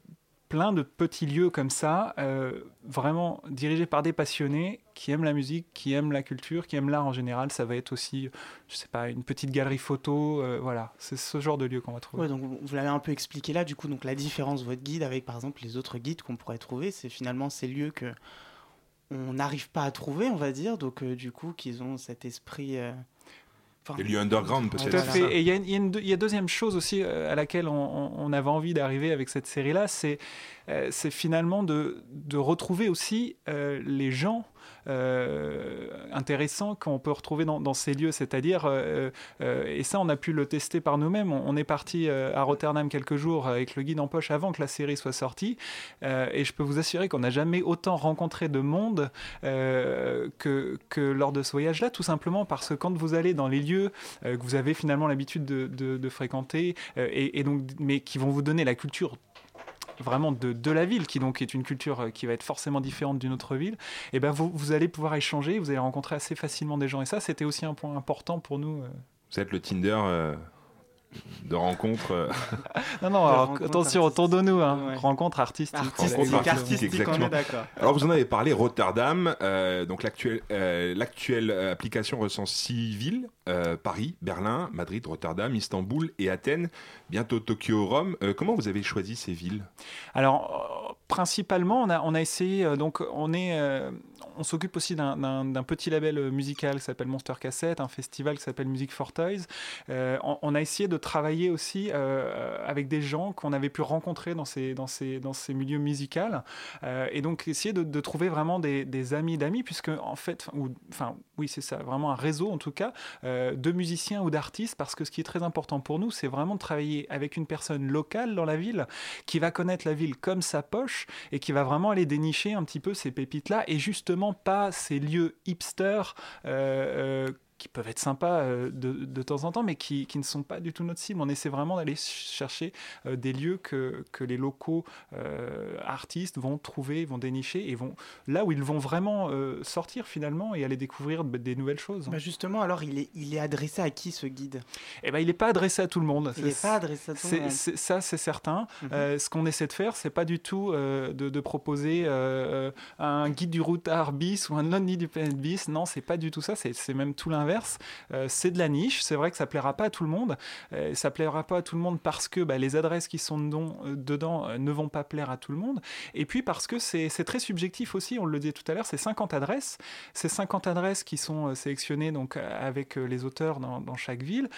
plein de petits lieux comme ça, euh, vraiment dirigés par des passionnés qui aiment la musique, qui aiment la culture, qui aiment l'art en général. Ça va être aussi, je sais pas, une petite galerie photo. euh, voilà, c'est ce genre de lieu qu'on va trouver. Ouais, donc vous l'avez un peu expliqué là, du coup, donc la différence de votre guide avec par exemple les autres guides qu'on pourrait trouver, c'est finalement ces lieux que on n'arrive pas à trouver, on va dire, donc du coup qu'ils ont cet esprit. Enfin, Des lieux underground, peut-être. Tout à c'est fait. ça Et il y, a une- il y y a deuxième chose aussi euh, à laquelle on, avait envie d'arriver avec cette série-là, c'est euh, finalement de, de retrouver aussi euh, les gens euh, intéressants qu'on peut retrouver dans, ces lieux. C'est-à-dire, euh, euh, et ça on a pu le tester par nous-mêmes, on, est parti à Rotterdam quelques jours avec le guide en poche avant que la série soit sortie, et je peux vous assurer qu'on n'a jamais autant rencontré de monde que, lors de ce voyage-là, tout simplement parce que quand vous allez dans les lieux que vous avez finalement l'habitude de, fréquenter, et, et donc, mais qui vont vous donner la culture vraiment de, de la ville, qui donc est une culture euh, qui va être forcément différente d'une autre ville, et ben vous, vous allez pouvoir échanger, vous allez rencontrer assez facilement des gens. Et ça, c'était aussi un point important pour nous. euh. Vous êtes le Tinder euh, de rencontre. euh, Non, non, alors, attention, autour-nous, hein. rencontre artistique. Rencontre artistique, exactement. Alors vous en avez parlé, Rotterdam, euh, donc l'actuelle l'actuelle application recense six villes euh, Paris, Berlin, Madrid, Rotterdam, Istanbul et Athènes. Bientôt Tokyo, Rome. Euh, comment vous avez choisi ces villes? Alors, euh, principalement, on a, on a essayé, euh, donc on est, on s'occupe aussi d'un- petit label musical qui s'appelle Monster Cassette, un festival qui s'appelle Music for Toys. On, a essayé de travailler aussi avec des gens qu'on avait pu rencontrer dans ces, dans ces, dans ces milieux musicaux. Et donc essayer de, trouver vraiment des, des amis d'amis, puisque en fait, ou, enfin oui c'est ça, vraiment un réseau en tout cas, de musiciens ou d'artistes, parce que ce qui est très important pour nous, c'est vraiment de travailler avec une personne locale dans la ville, qui va connaître la ville comme sa poche, et qui va vraiment aller dénicher un petit peu ces pépites-là, et justement pas ces lieux hipsters. euh, euh, qui peuvent être sympas euh, de, de temps en temps, mais qui, qui ne sont pas du tout notre cible. On essaie vraiment d'aller ch- chercher euh, des lieux que, que les locaux euh, artistes vont trouver, vont dénicher, et vont là où ils vont vraiment euh, sortir finalement et aller découvrir de- des nouvelles choses. Bah justement, alors il est, il est adressé à qui ce guide? Eh ben, il n'est pas adressé à tout le monde. Il n'est pas adressé à tout le monde. Ça, c'est certain. Mhm. Euh, ce qu'on essaie de faire, c'est pas du tout de, de proposer un guide du routard bis ou un lonely du planet bis. Non, c'est pas du tout ça. C'est même tout l'inverse. Euh, c'est de la niche. C'est vrai que ça plaira pas à tout le monde. Euh, ça plaira pas à tout le monde parce que bah, les adresses qui sont dedans, euh, dedans ne vont pas plaire à tout le monde. Et puis parce que c'est très subjectif aussi. On le disait tout à l'heure, c'est 50 adresses. Ces 50 adresses qui sont sélectionnées donc avec les auteurs dans, chaque ville,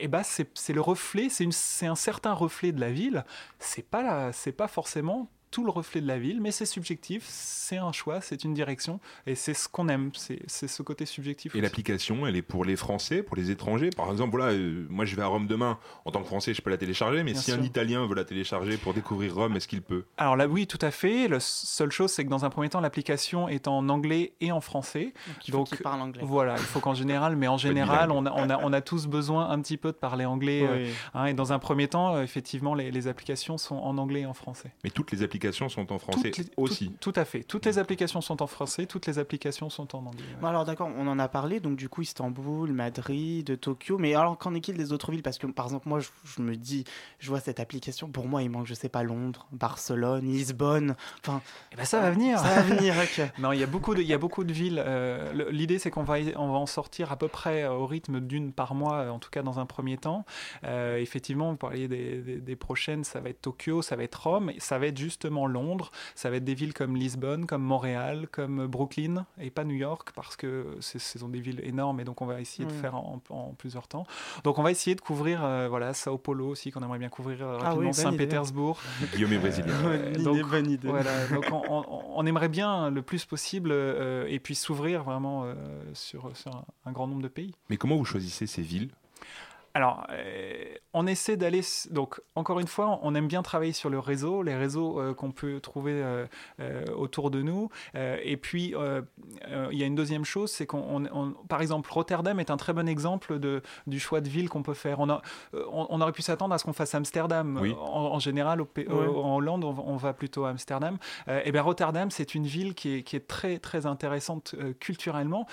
et bah c'est le reflet, c'est un certain reflet de la ville. C'est pas c'est pas forcément tout le reflet de la ville, mais c'est subjectif, c'est un choix, c'est une direction, et c'est ce qu'on aime, c'est c'est ce côté subjectif. Et l'application, elle est pour les Français, pour les étrangers. Par exemple, voilà, euh, moi je vais à Rome demain. En tant que Français, je peux la télécharger, mais Bien si un. Italien veut la télécharger pour découvrir Rome, est-ce qu'il peut? Alors là, oui, tout à fait. La seule chose, c'est que dans un premier temps, l'application est en anglais et en français. il faut qu'il parle anglais. Voilà, il faut qu'en général, mais en général, on a, on, a, on a tous besoin un petit peu de parler anglais. euh, hein, et dans un premier temps, euh, effectivement, les, les applications sont en anglais et en français. Mais toutes les applications sont en français les- aussi. Tout, tout à fait. Toutes les applications sont en français, toutes les applications sont en anglais. ouais. Bon, alors d'accord, on en a parlé, donc du coup Istanbul, Madrid, Tokyo, mais alors qu'en est-il des autres villes? Parce que par exemple moi je, je me dis, je vois cette application, pour moi il manque, je sais pas, Londres, Barcelone, Lisbonne, enfin... Eh ben, ça va venir. Ça va venir, ok. non, il y a beaucoup de, il y a beaucoup de villes. euh, L'idée, c'est qu'on va, on va en sortir à peu près euh, au rythme d'une par mois, euh, en tout cas dans un premier temps. Euh, effectivement, vous parliez des, des- des prochaines, ça va être Tokyo, ça va être Rome, et ça va être justement Londres, ça va être des villes comme Lisbonne, comme Montréal, comme Brooklyn, et pas New York, parce que ce sont des villes énormes, et donc on va essayer de Ouais. faire en, en plusieurs temps. Donc on va essayer de couvrir, euh, voilà, Sao Paulo aussi, qu'on aimerait bien couvrir euh, Ah oui, rapidement. Saint-Pétersbourg. Guillaume est brésilien. Donc, idée, bonne idée. Voilà, donc on, on- on aimerait bien le plus possible euh, et puis s'ouvrir vraiment euh, sur, sur un, un grand nombre de pays. Mais comment vous choisissez ces villes? Alors, euh, on essaie d'aller. Donc, encore une fois, on aime bien travailler sur le réseau, les réseaux euh, qu'on peut trouver euh, euh, autour de nous. Euh, et puis, euh, euh, il y a une deuxième chose, c'est qu'on. on- on- par exemple, Rotterdam est un très bon exemple de, du choix de ville qu'on peut faire. On, a- euh, on, on aurait pu s'attendre à ce qu'on fasse Amsterdam. Oui. En, en général, au en Hollande, on, va- on va plutôt à Amsterdam. Euh, et bien, Rotterdam, c'est une ville qui est, qui est très, très intéressante euh, culturellement.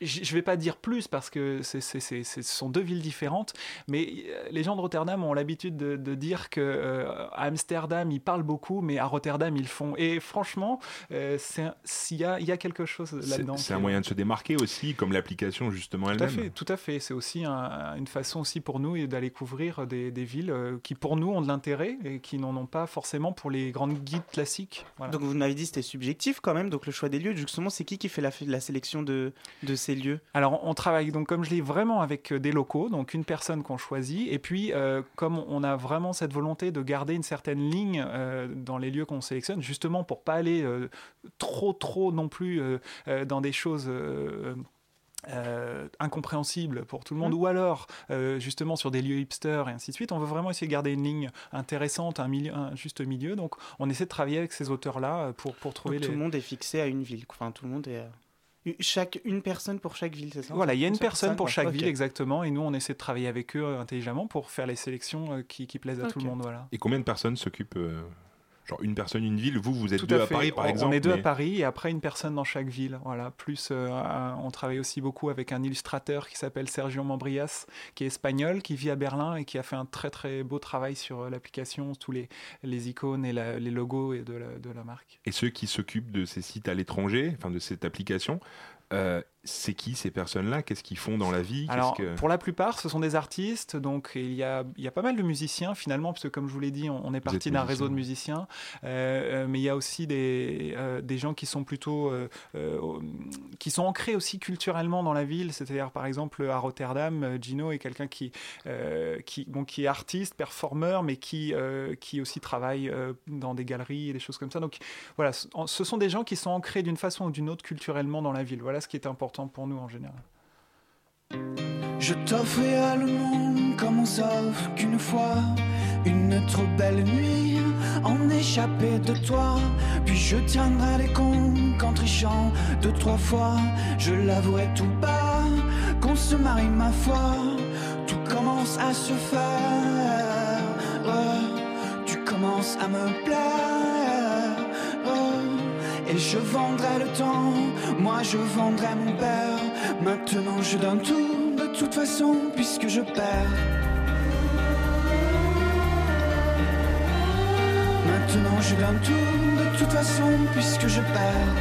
Je ne vais pas dire plus parce que c'est- c'est- c'est- c'est- ce sont deux villes différentes, mais euh, les gens de Rotterdam ont l'habitude de, de dire que euh, à Amsterdam ils parlent beaucoup, mais à Rotterdam ils font. Et franchement, euh, c'est un- s'il y a, il y a quelque chose là-dedans. c'est un moyen de se démarquer aussi, comme l'application justement tout à elle-même. fait, tout à fait. C'est aussi un- une façon aussi pour nous d'aller couvrir des, des villes euh, qui pour nous ont de l'intérêt et qui n'en ont pas forcément pour les grandes guides classiques. Voilà. Donc vous m'avez dit que c'était subjectif quand même, donc le choix des lieux, justement c'est qui qui fait la, la sélection de, de ces lieux Alors, on travaille donc, comme je l'ai vraiment avec euh, des locaux, donc une personne qu'on choisit, et puis euh, comme on a vraiment cette volonté de garder une certaine ligne euh, dans les lieux qu'on sélectionne, justement pour pas aller euh, trop, trop non plus dans des choses. euh, incompréhensibles pour tout le monde, ou alors euh, justement sur des lieux hipsters et ainsi de suite. On veut vraiment essayer de garder une ligne intéressante, un, milieu, un juste milieu. Donc on essaie de travailler avec ces auteurs-là pour, pour trouver Donc, les... Tout le monde est fixé à une ville, enfin tout le monde est... Chaque, une personne pour chaque ville, c'est ça Voilà, il y a une personne ça, pour chaque ville exactement, et nous on essaie de travailler avec eux euh, intelligemment pour faire les sélections euh, qui, qui plaisent à tout le monde. Voilà. Et combien de personnes s'occupent euh, Genre une personne, une ville Vous, vous êtes Tout deux à. Paris par On- exemple On est deux à Paris et après une personne dans chaque ville. Voilà. Plus, euh, on travaille aussi beaucoup avec un illustrateur qui s'appelle Sergio Mambrias, qui est espagnol, qui vit à Berlin et qui a fait un très très beau travail sur euh, l'application, tous les, les icônes et la- les logos et de, la, de la marque. Et ceux qui s'occupent de ces sites à l'étranger, enfin de cette application, euh, c'est qui ces personnes-là? Qu'est-ce qu'ils font dans la vie? Alors, que- pour la plupart, ce sont des artistes, donc il y a, il y a pas mal de musiciens finalement, parce que comme je vous l'ai dit, on, on est parti d'un réseau de musiciens, Euh, euh, mais il y a aussi des, euh, des gens qui sont plutôt, euh, qui sont ancrés aussi culturellement dans la ville, c'est-à-dire par exemple à Rotterdam, Gino est quelqu'un qui, qui, bon, qui est artiste, performeur, mais qui, qui aussi travaille dans des galeries et des choses comme ça. Donc voilà, ce sont des gens qui sont ancrés d'une façon ou d'une autre culturellement dans la ville. Voilà ce qui est important pour nous en général. Je t'offrirai le monde comme on s'offre qu'une fois. Une trop belle nuit en échappé de toi. Puis je tiendrai les comptes qu'en trichant deux, trois fois. Je l'avouerai tout bas qu'on se marie ma foi. Tout commence à se faire. Tu commences à me plaire et je vendrai le temps, moi je vendrai mon père. Maintenant je donne tout, de toute façon, puisque je perds. Maintenant je donne tout, de toute façon, puisque je perds.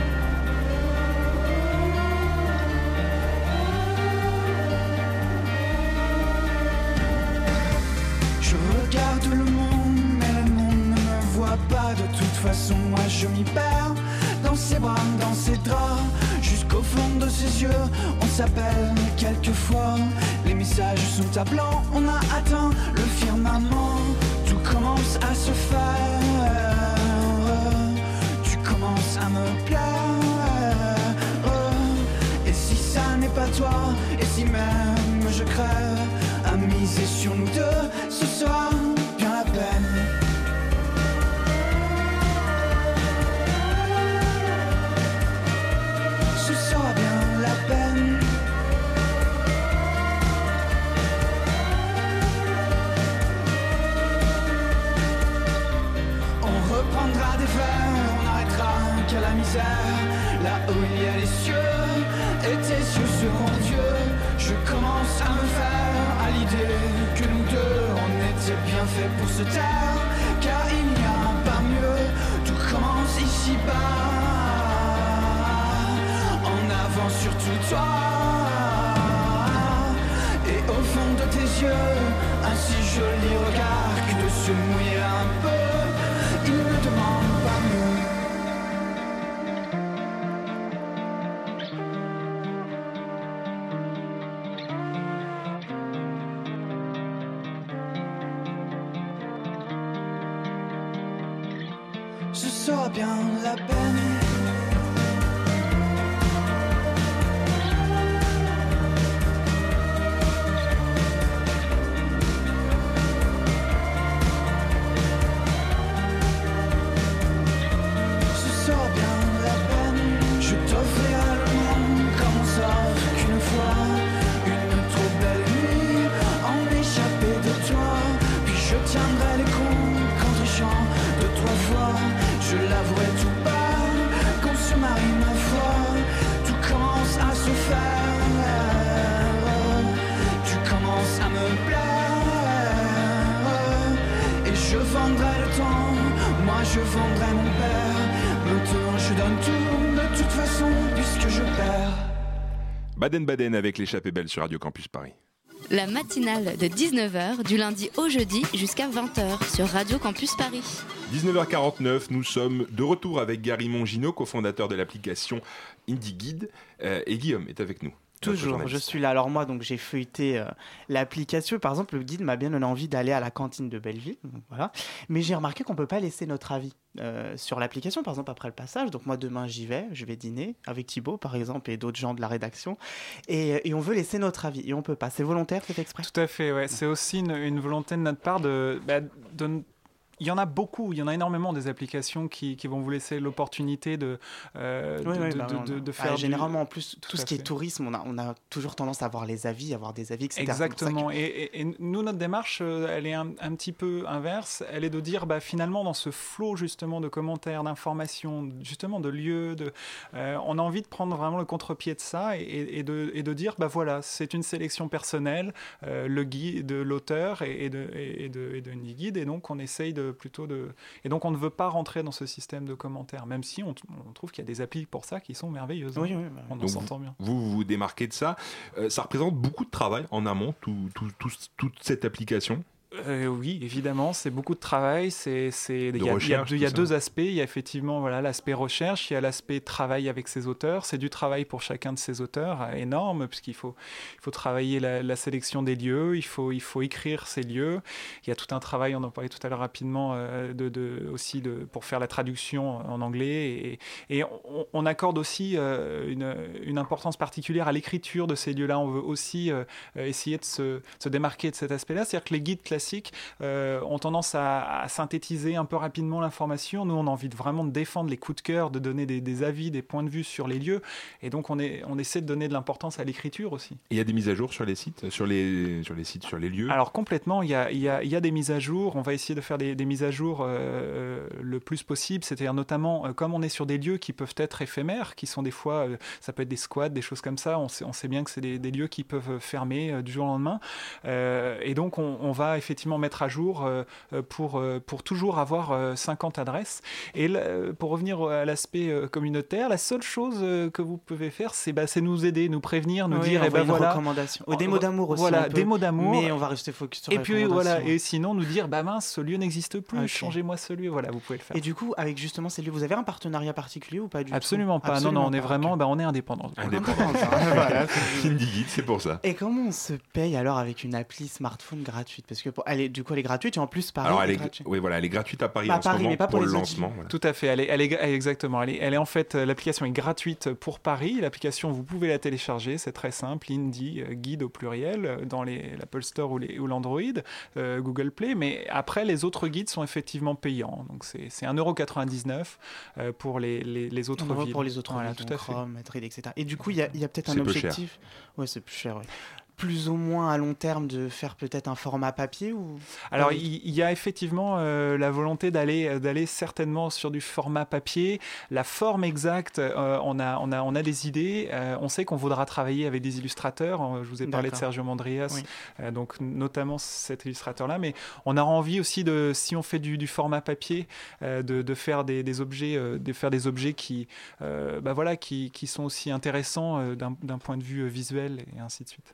Je regarde le monde, mais le monde ne me voit pas. De toute façon, moi je m'y perds dans ses bras, dans ses draps, jusqu'au fond de ses yeux. On s'appelle quelquefois, les messages sont à blanc. On a atteint le firmament, tout commence à se faire. Tu commences à me plaire. Et si ça n'est pas toi, et si même je crève, à miser sur nous deux, ce sera Là où il y a les cieux, et tes yeux seront Dieu. Je commence à me faire à l'idée que nous deux, on était bien fait pour se taire. Car il n'y a pas mieux, tout commence ici-bas. En avant surtout toi. Et au fond de tes yeux, un si joli regard que de se mouiller un peu, il ne demande Sera bien la peine. Je l'avouerai tout bas qu'on se marie ma foi. Tout commence à se faire. Tu commences à me plaire. Et je vendrai le temps, moi je vendrai mon père. Maintenant je donne tout, de toute façon, puisque je perds. Baden-Baden avec l'échappée belle sur Radio Campus Paris. La matinale de 19h du lundi au jeudi jusqu'à 20h sur Radio Campus Paris. 19h49, nous sommes de retour avec Gary Mongino, cofondateur de l'application Indie Guide, euh, et Guillaume est avec nous. Toujours, je suis là. Alors moi, donc j'ai feuilleté euh, l'application. Par exemple, le guide m'a bien donné envie d'aller à la cantine de Belleville. donc voilà. Mais j'ai remarqué qu'on peut pas laisser notre avis euh, sur l'application, par exemple après le passage. Donc moi, demain, j'y vais. Je vais dîner avec Thibaut, par exemple, et d'autres gens de la rédaction. Et, et on veut laisser notre avis. Et on peut pas. C'est volontaire, c'est exprès. Tout à fait, ouais. C'est aussi une, une volonté de notre part de, bah, de- Il y en a beaucoup, il y en a énormément des applications qui, qui vont vous laisser l'opportunité de, euh, Oui, de, oui, de- bah oui, de- on a- de- de faire. du- généralement, en plus, tout, Tout ce qui est tourisme, on a, on a toujours tendance à voir les avis, à voir des avis, etc. Exactement. C'est Et, et- et nous, notre démarche, euh, elle est un, un petit peu inverse. Elle est de dire, bah, finalement, dans ce flot justement de commentaires, d'informations, justement de lieux, de, euh, on a envie de prendre vraiment le contre-pied de ça et, et- de, et de dire, bah voilà, c'est une sélection personnelle, euh, le guide de l'auteur et, et de, et, et de, et de Guide, et donc on essaye de plutôt de. Et donc on ne veut pas rentrer dans ce système de commentaires, même si on, t- on trouve qu'il y a des applis pour ça qui sont merveilleuses. Oui, oui, on en s'entend bien. Vous vous vous démarquez de ça. Euh, ça représente beaucoup de travail en amont, tout- tout- tout- toute cette application. Euh, oui, évidemment, c'est beaucoup de travail. C'est, c'est, il y a, y deux, y a aspects. Il y a effectivement voilà, l'aspect recherche, il y a l'aspect travail avec ses auteurs. C'est du travail pour chacun de ces auteurs, euh, énorme, puisqu'il faut, il faut travailler la, la sélection des lieux, il faut, il faut écrire ces lieux. Il y a tout un travail, on en parlait tout à l'heure rapidement, euh, de, de- aussi de, pour faire la traduction en anglais. Et, et on, on accorde aussi euh, une, une importance particulière à l'écriture de ces lieux-là. On veut aussi essayer de se, se démarquer de cet aspect-là. C'est-à-dire que les guides classiques euh, ont tendance à, à synthétiser un peu rapidement l'information. Nous, on a envie de vraiment de défendre les coups de cœur, de donner des, des avis, des points de vue sur les lieux. Et donc, on, est, on essaie de donner de l'importance à l'écriture aussi. Et il y a des mises à jour sur les sites, sur les, sur les sites, sur les lieux? Alors complètement, il y a, il y a- il y a des mises à jour. On va essayer de faire des, des mises à jour euh, le plus possible. C'est-à-dire notamment, euh, comme on est sur des lieux qui peuvent être éphémères, qui sont des fois, euh, ça peut être des squats, des choses comme ça. On sait, on sait bien que c'est des, des lieux qui peuvent fermer euh, du jour au lendemain. Et donc on, on va effectivement mettre à jour euh, euh, pour, euh, pour toujours avoir euh, 50 adresses. Et là, pour revenir à l'aspect euh, communautaire, la seule chose euh, que vous pouvez faire, c'est bah, c'est nous aider, nous prévenir, nous Oui, dire, eh ben voilà, des mots d'amour aussi, Voilà, mots d'amour. Mais on va rester focus sur Et puis voilà, et sinon nous dire, bah mince, ce lieu n'existe plus, changez-moi ce lieu. Voilà, vous pouvez le faire. Et du coup, avec justement ces lieux, vous avez un partenariat particulier ou pas du tout? Absolument pas. Absolument non, non, on est vraiment, ok. bah, on est indépendant. Indépendant. Voilà. C'est pour ça. Et comment on se paye alors avec une appli smartphone gratuite? Parce que pour... elle est, du coup, elle est gratuite et en plus, Paris Alors, elle est oui, voilà, elle est gratuite à Paris Bah, en ce Paris, moment mais pas pour le les autres lancement. voilà. Tout à fait, elle est, elle est exactement. Elle est, elle est en fait, euh, l'application est gratuite pour Paris. L'application, vous pouvez la télécharger, c'est très simple. Indie, euh, guide au pluriel, euh, dans les- l'Apple Store ou les- ou l'Android, euh, Google Play. Mais après, les autres guides sont effectivement payants. Donc c'est c'est 1,99€ euh, pour les, les, les autres villes. pour les autres Voilà, villes, tout à fait. Madrid, etc. Et du coup, il y a, il y a peut-être un C'est peu cher. objectif. Ouais, c'est plus cher, ouais. Plus ou moins à long terme de faire peut-être un format papier ou Alors, il y, a effectivement euh, la volonté d'aller euh, d'aller certainement sur du format papier. La forme exacte, euh, on, a, on, a, on a des idées. Euh, on sait qu'on voudra travailler avec des illustrateurs. Je vous ai parlé de. Sergio Mandrias, Oui. donc notamment cet illustrateur-là. Mais on a envie aussi de, si on fait du, du format papier, de, de faire des, des objets, de faire des objets qui, bah voilà, qui, qui sont aussi intéressants d'un point de vue visuel et ainsi de suite.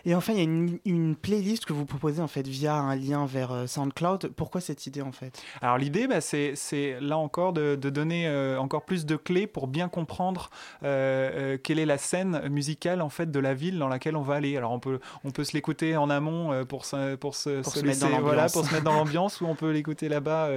Et enfin, il y a une, une playlist que vous proposez en fait via un lien vers euh, SoundCloud. Pourquoi cette idée en fait? Alors l'idée, bah, c'est c'est là encore de, de donner euh, encore plus de clés pour bien comprendre euh, euh, quelle est la scène musicale en fait de la ville dans laquelle on va aller. Alors on peut on peut se l'écouter en amont pour se, pour se, Pour se se mettre dans laisser- voilà l'ambiance. pour se mettre dans l'ambiance ou on peut l'écouter là-bas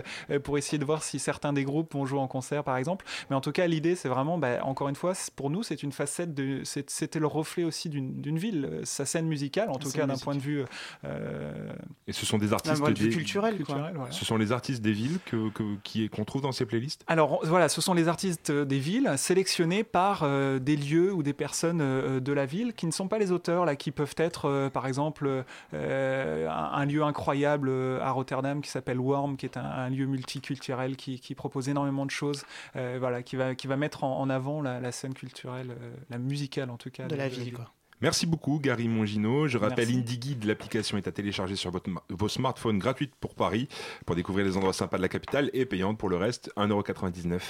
pour essayer de voir si certains des groupes vont jouer en concert par exemple. Mais en tout cas l'idée c'est vraiment bah, encore une fois pour nous c'est une facette de c'était le reflet aussi d'une d'une ville, sa scène musicale en tout scène cas d'un point de vue euh, Et ce sont des artistes point de vue des- culturel, quoi. culturel, voilà. Ce sont les artistes des villes que, que- qui qu'on trouve dans ces playlists? Alors voilà, ce sont les artistes euh, des villes sélectionnés par euh, des lieux ou des personnes euh, de la ville qui ne sont pas les auteurs, là, qui peuvent être euh, par exemple euh, un, un lieu incroyable à Rotterdam qui s'appelle Worm, qui est un, un lieu multiculturel qui, qui propose énormément de choses, euh, voilà, qui va, qui va mettre en, en avant la, la scène culturelle, euh, la musicale en tout cas. De la ville, quoi. Merci beaucoup Gary Mongino. Je rappelle Merci. Indie Guide, l'application est à télécharger sur votre, vos smartphones gratuite pour Paris pour découvrir les endroits sympas de la capitale et payante pour le reste 1,99€.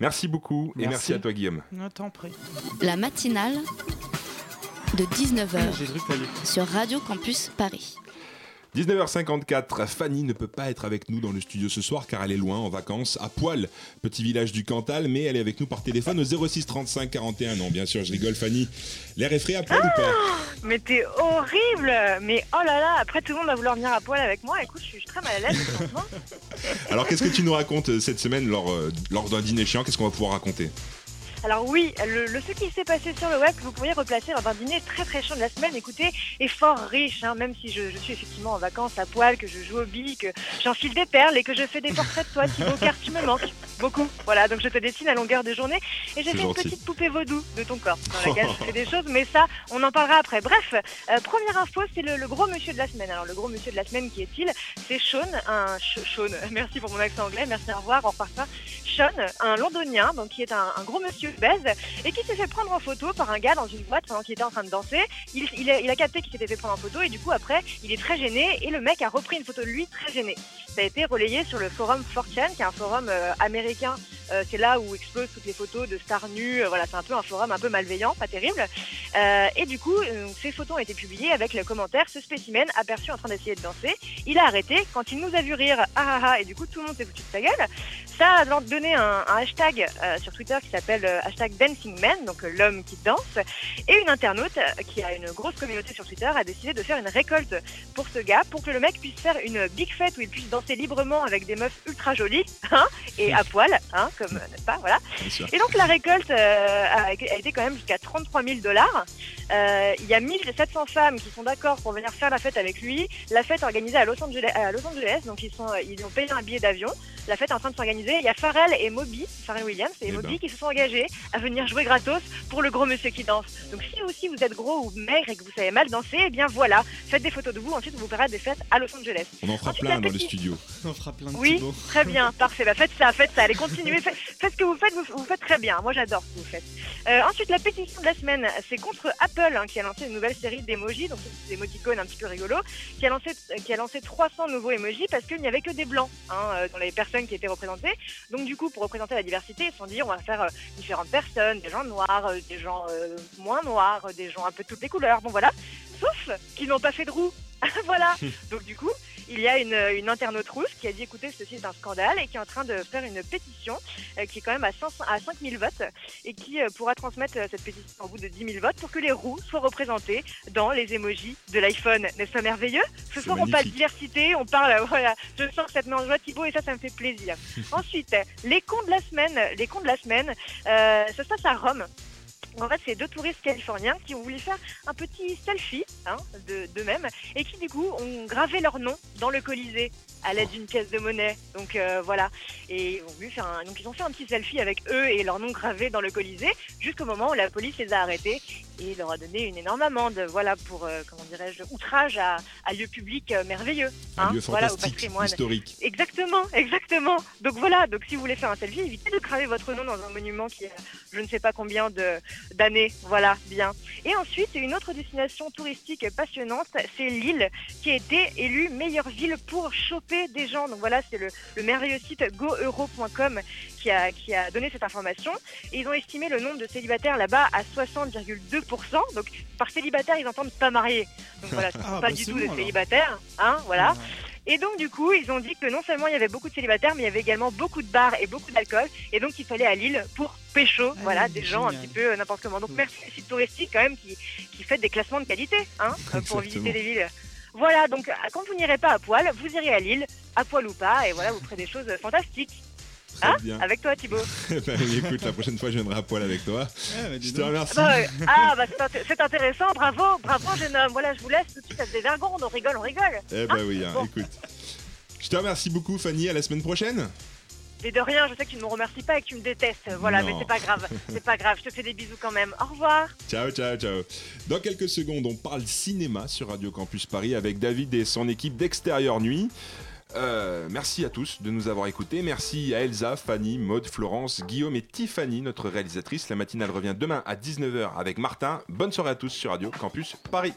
Merci beaucoup et Merci. à toi Guillaume. Non, t'en prie. La matinale de 19h J'ai cru que t'allais- sur Radio Campus Paris. 19h54, Fanny ne peut pas être avec nous dans le studio ce soir car elle est loin en vacances à Poil, petit village du Cantal, mais elle est avec nous par téléphone au 06 35 41. Non, bien sûr, je rigole Fanny. L'air est frais à Poil ou pas? Mais t'es horrible Mais oh là là, après tout le monde va vouloir venir à poil avec moi. Écoute, je suis très mal à l'aise franchement. Alors qu'est-ce que tu nous racontes euh, cette semaine lors, euh, lors d'un dîner chiant? Qu'est-ce qu'on va pouvoir raconter? Alors oui, le, le- ce qui s'est passé sur le web vous pourriez replacer dans un dîner très très chaud de la semaine, écoutez, est fort riche, hein, même si je, je suis effectivement en vacances à poil, que je joue au billes, que j'enfile des perles et que je fais des portraits de toi, Thibaut, car tu me manques. beaucoup. Voilà, donc je te dessine à longueur de journée et j'ai fait une petite poupée vaudou de ton corps dans laquelle je fais des choses, mais ça, on en parlera après. Bref, euh, première info, c'est le, le gros monsieur de la semaine. Alors, le gros monsieur de la semaine, qui est-il? C'est Sean, un Sean, merci pour mon accent anglais, merci, au revoir, repart pas. Sean, un londonien, donc qui est un, un gros monsieur et qui s'est fait prendre en photo par un gars dans une boîte pendant qu'il était en train de danser. Il, il a, il a capté qu'il s'était fait prendre en photo et du coup, après, il est très gêné et le mec a repris une photo de lui très gêné. Ça a été relayé sur le forum 4chan, qui est un forum euh, américain. Euh, c'est là où explosent toutes les photos de stars nues. Euh, voilà, c'est un peu un forum un peu malveillant, pas terrible. Euh, et du coup, euh, ces photos ont été publiées avec le commentaire ce spécimen aperçu en train d'essayer de danser. Il a arrêté quand il nous a vu rire. Ah ah ah Et du coup, tout le monde s'est foutu de sa gueule. Ça a donné un, un hashtag euh, sur Twitter qui s'appelle hashtag Dancing Man, donc l'homme qui danse. Et une internaute qui a une grosse communauté sur Twitter a décidé de faire une récolte pour ce gars, pour que le mec puisse faire une big fête où il puisse danser librement avec des meufs ultra jolies hein, et à poil, hein, comme euh, n'est-ce pas, voilà. Et donc la récolte euh, a, été quand même jusqu'à 33 000 dollars. Euh, Il y a 1700 femmes qui sont d'accord pour venir faire la fête avec lui. La fête est organisée à Los Angeles, à Los Angeles donc ils, sont, ils ont payé un billet d'avion. La fête est en train de s'organiser. Il y a Pharrell et Moby, Pharrell Williams et Eh Moby ben. qui se sont engagés à venir jouer gratos pour le gros monsieur qui danse. Donc si aussi vous êtes gros ou maigre et que vous savez mal danser, eh bien voilà, faites des photos de vous. Ensuite, on vous fera des fêtes à Los Angeles. On en fera Ensuite, plein dans le petite- studio. On fera plein de oui, très bien, parfait. Bah, faites ça, faites ça. Allez, continuez. Faites, faites ce que vous faites, vous, vous faites très bien. Moi, j'adore ce que vous faites. Euh, ensuite, la pétition de la semaine, c'est contre Apple hein, qui a lancé une nouvelle série d'emojis, donc c'est des émoticônes un petit peu rigolos, qui a lancé, qui a lancé 300 nouveaux emojis parce qu'il n'y avait que des blancs hein, euh, dans les personnes qui étaient représentées. Donc, du coup, pour représenter la diversité, ils se sont dit, on va faire euh, différentes personnes, des gens noirs, euh, des gens moins noirs, des gens un peu de toutes les couleurs. Bon, voilà. Sauf qu'ils n'ont pas fait de roue. voilà. Donc, du coup, il y a une, une internaute rousse qui a dit écoutez, ceci est un scandale et qui est en train de faire une pétition euh, qui est quand même à, 500, à 5000 votes et qui euh, pourra transmettre euh, cette pétition au bout de 10 000 votes pour que les roues soient représentées dans les emojis de l'iPhone. N'est-ce pas merveilleux? Ce soir, on parle diversité, on parle, voilà, je sens que ça te met en joie Thibaut et ça, ça me fait plaisir. Ensuite, les cons de la semaine, les cons de la semaine, euh, ça se passe à Rome. En fait, c'est deux touristes californiens qui ont voulu faire un petit selfie hein, de- d'eux-mêmes et qui, du coup, ont gravé leur nom dans le Colisée à l'aide d'une pièce de monnaie. Donc euh, voilà. Et ils ont voulu faire un... Donc ils ont fait un petit selfie avec eux et leur nom gravé dans le Colisée jusqu'au moment où la police les a arrêtés et leur a donné une énorme amende. Voilà pour, euh, comment dirais-je, outrage à, à lieu public euh, merveilleux. Un hein, lieu voilà, au patrimoine. historique. Exactement, exactement. Donc voilà, donc si vous voulez faire un selfie, évitez de graver votre nom dans un monument qui a je ne sais pas combien de d'années. Voilà, bien. Et ensuite, une autre destination touristique passionnante, c'est Lille, qui a été élue meilleure ville pour choper des gens. Donc voilà, c'est le, le merveilleux site goeuro.com qui a, qui a donné cette information. Et ils ont estimé le nombre de célibataires là-bas à 60,2%. Donc par célibataire, ils entendent pas mariés. Donc voilà, ce ne sont Ah, pas bah, du tout bon, des alors. célibataires. Hein, voilà. Et donc du coup, ils ont dit que non seulement il y avait beaucoup de célibataires, mais il y avait également beaucoup de bars et beaucoup d'alcool. Et donc il fallait à Lille pour pécho, voilà, des gens un petit peu euh, n'importe comment. Donc merci aux sites touristiques quand même qui, qui fait des classements de qualité hein, euh, pour visiter des villes. Voilà, donc euh, quand vous n'irez pas à poil, vous irez à Lille, à poil ou pas, et voilà, vous ferez des choses fantastiques. Très Hein bien. Avec toi Thibaut. Bah, écoute, la prochaine fois, je viendrai à poil avec toi. je te remercie. Bah, ouais. ah, bah, c'est int- c'est intéressant, bravo, bravo jeune homme. Voilà, je vous laisse tout de suite à des vergons, on rigole, on rigole. Eh bah oui, hein, Bon. écoute. Je te remercie beaucoup, Fanny. À la semaine prochaine. Mais de rien, je sais que tu ne me remercies pas et que tu me détestes. Voilà, Non. mais c'est pas grave. C'est pas grave, je te fais des bisous quand même. Au revoir. Ciao, ciao, ciao. Dans quelques secondes, on parle cinéma sur Radio Campus Paris avec David et son équipe d'Extérieur Nuit. Euh, merci à tous de nous avoir écoutés. Merci à Elsa, Fanny, Maude, Florence, Guillaume et Tiffany, notre réalisatrice. La matinale revient demain à 19h avec Martin. Bonne soirée à tous sur Radio Campus Paris.